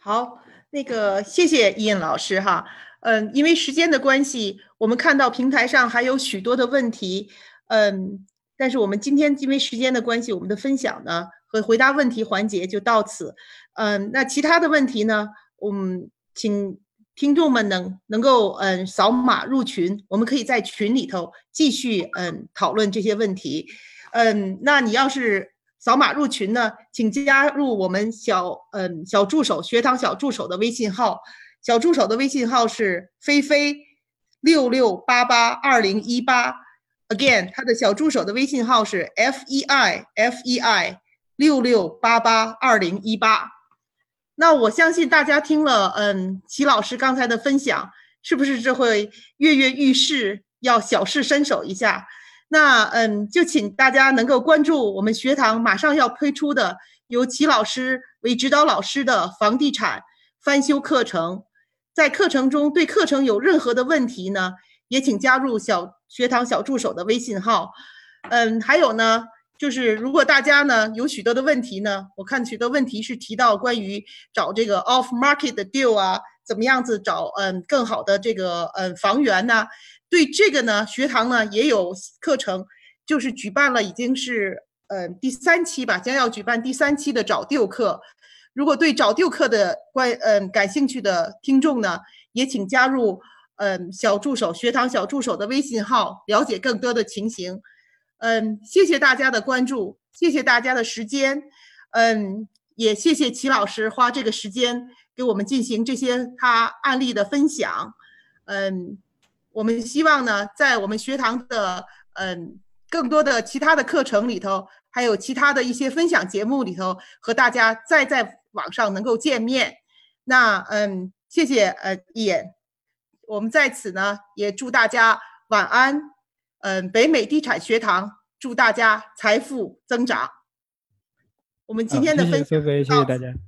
Speaker 2: 好，那个谢谢伊恩老师哈。嗯，因为时间的关系，我们看到平台上还有许多的问题。嗯，但是我们今天因为时间的关系，我们的分享呢和回答问题环节就到此。嗯，那其他的问题呢，我们请听众们能能够嗯扫码入群，我们可以在群里头继续嗯讨论这些问题。嗯，那你要是扫码入群呢，请加入我们小嗯小助手学堂小助手的微信号，小助手的微信号是菲菲六六八八二零一八。Again，他的小助手的微信号是 F E I F E I 六六八八二零一八。那我相信大家听了，嗯，齐老师刚才的分享，是不是就会跃跃欲试，要小试身手一下？那嗯，就请大家能够关注我们学堂马上要推出的由齐老师为指导老师的房地产翻修课程。在课程中，对课程有任何的问题呢？也请加入小学堂小助手的微信号，嗯，还有呢，就是如果大家呢有许多的问题呢，我看许多问题是提到关于找这个 off market 的 deal 啊，怎么样子找嗯更好的这个嗯房源呢？对这个呢，学堂呢也有课程，就是举办了已经是嗯第三期吧，将要举办第三期的找丢课。如果对找丢课的关嗯感兴趣的听众呢，也请加入。嗯，小助手学堂小助手的微信号，了解更多的情形。嗯，谢谢大家的关注，谢谢大家的时间。嗯，也谢谢齐老师花这个时间给我们进行这些他案例的分享。嗯，我们希望呢，在我们学堂的嗯更多的其他的课程里头，还有其他的一些分享节目里头，和大家再在网上能够见面。那嗯，谢谢呃一眼。我们在此呢，也祝大家晚安。嗯，北美地产学堂祝大家财富增长。我们今天的分享，
Speaker 1: 谢谢谢谢大家。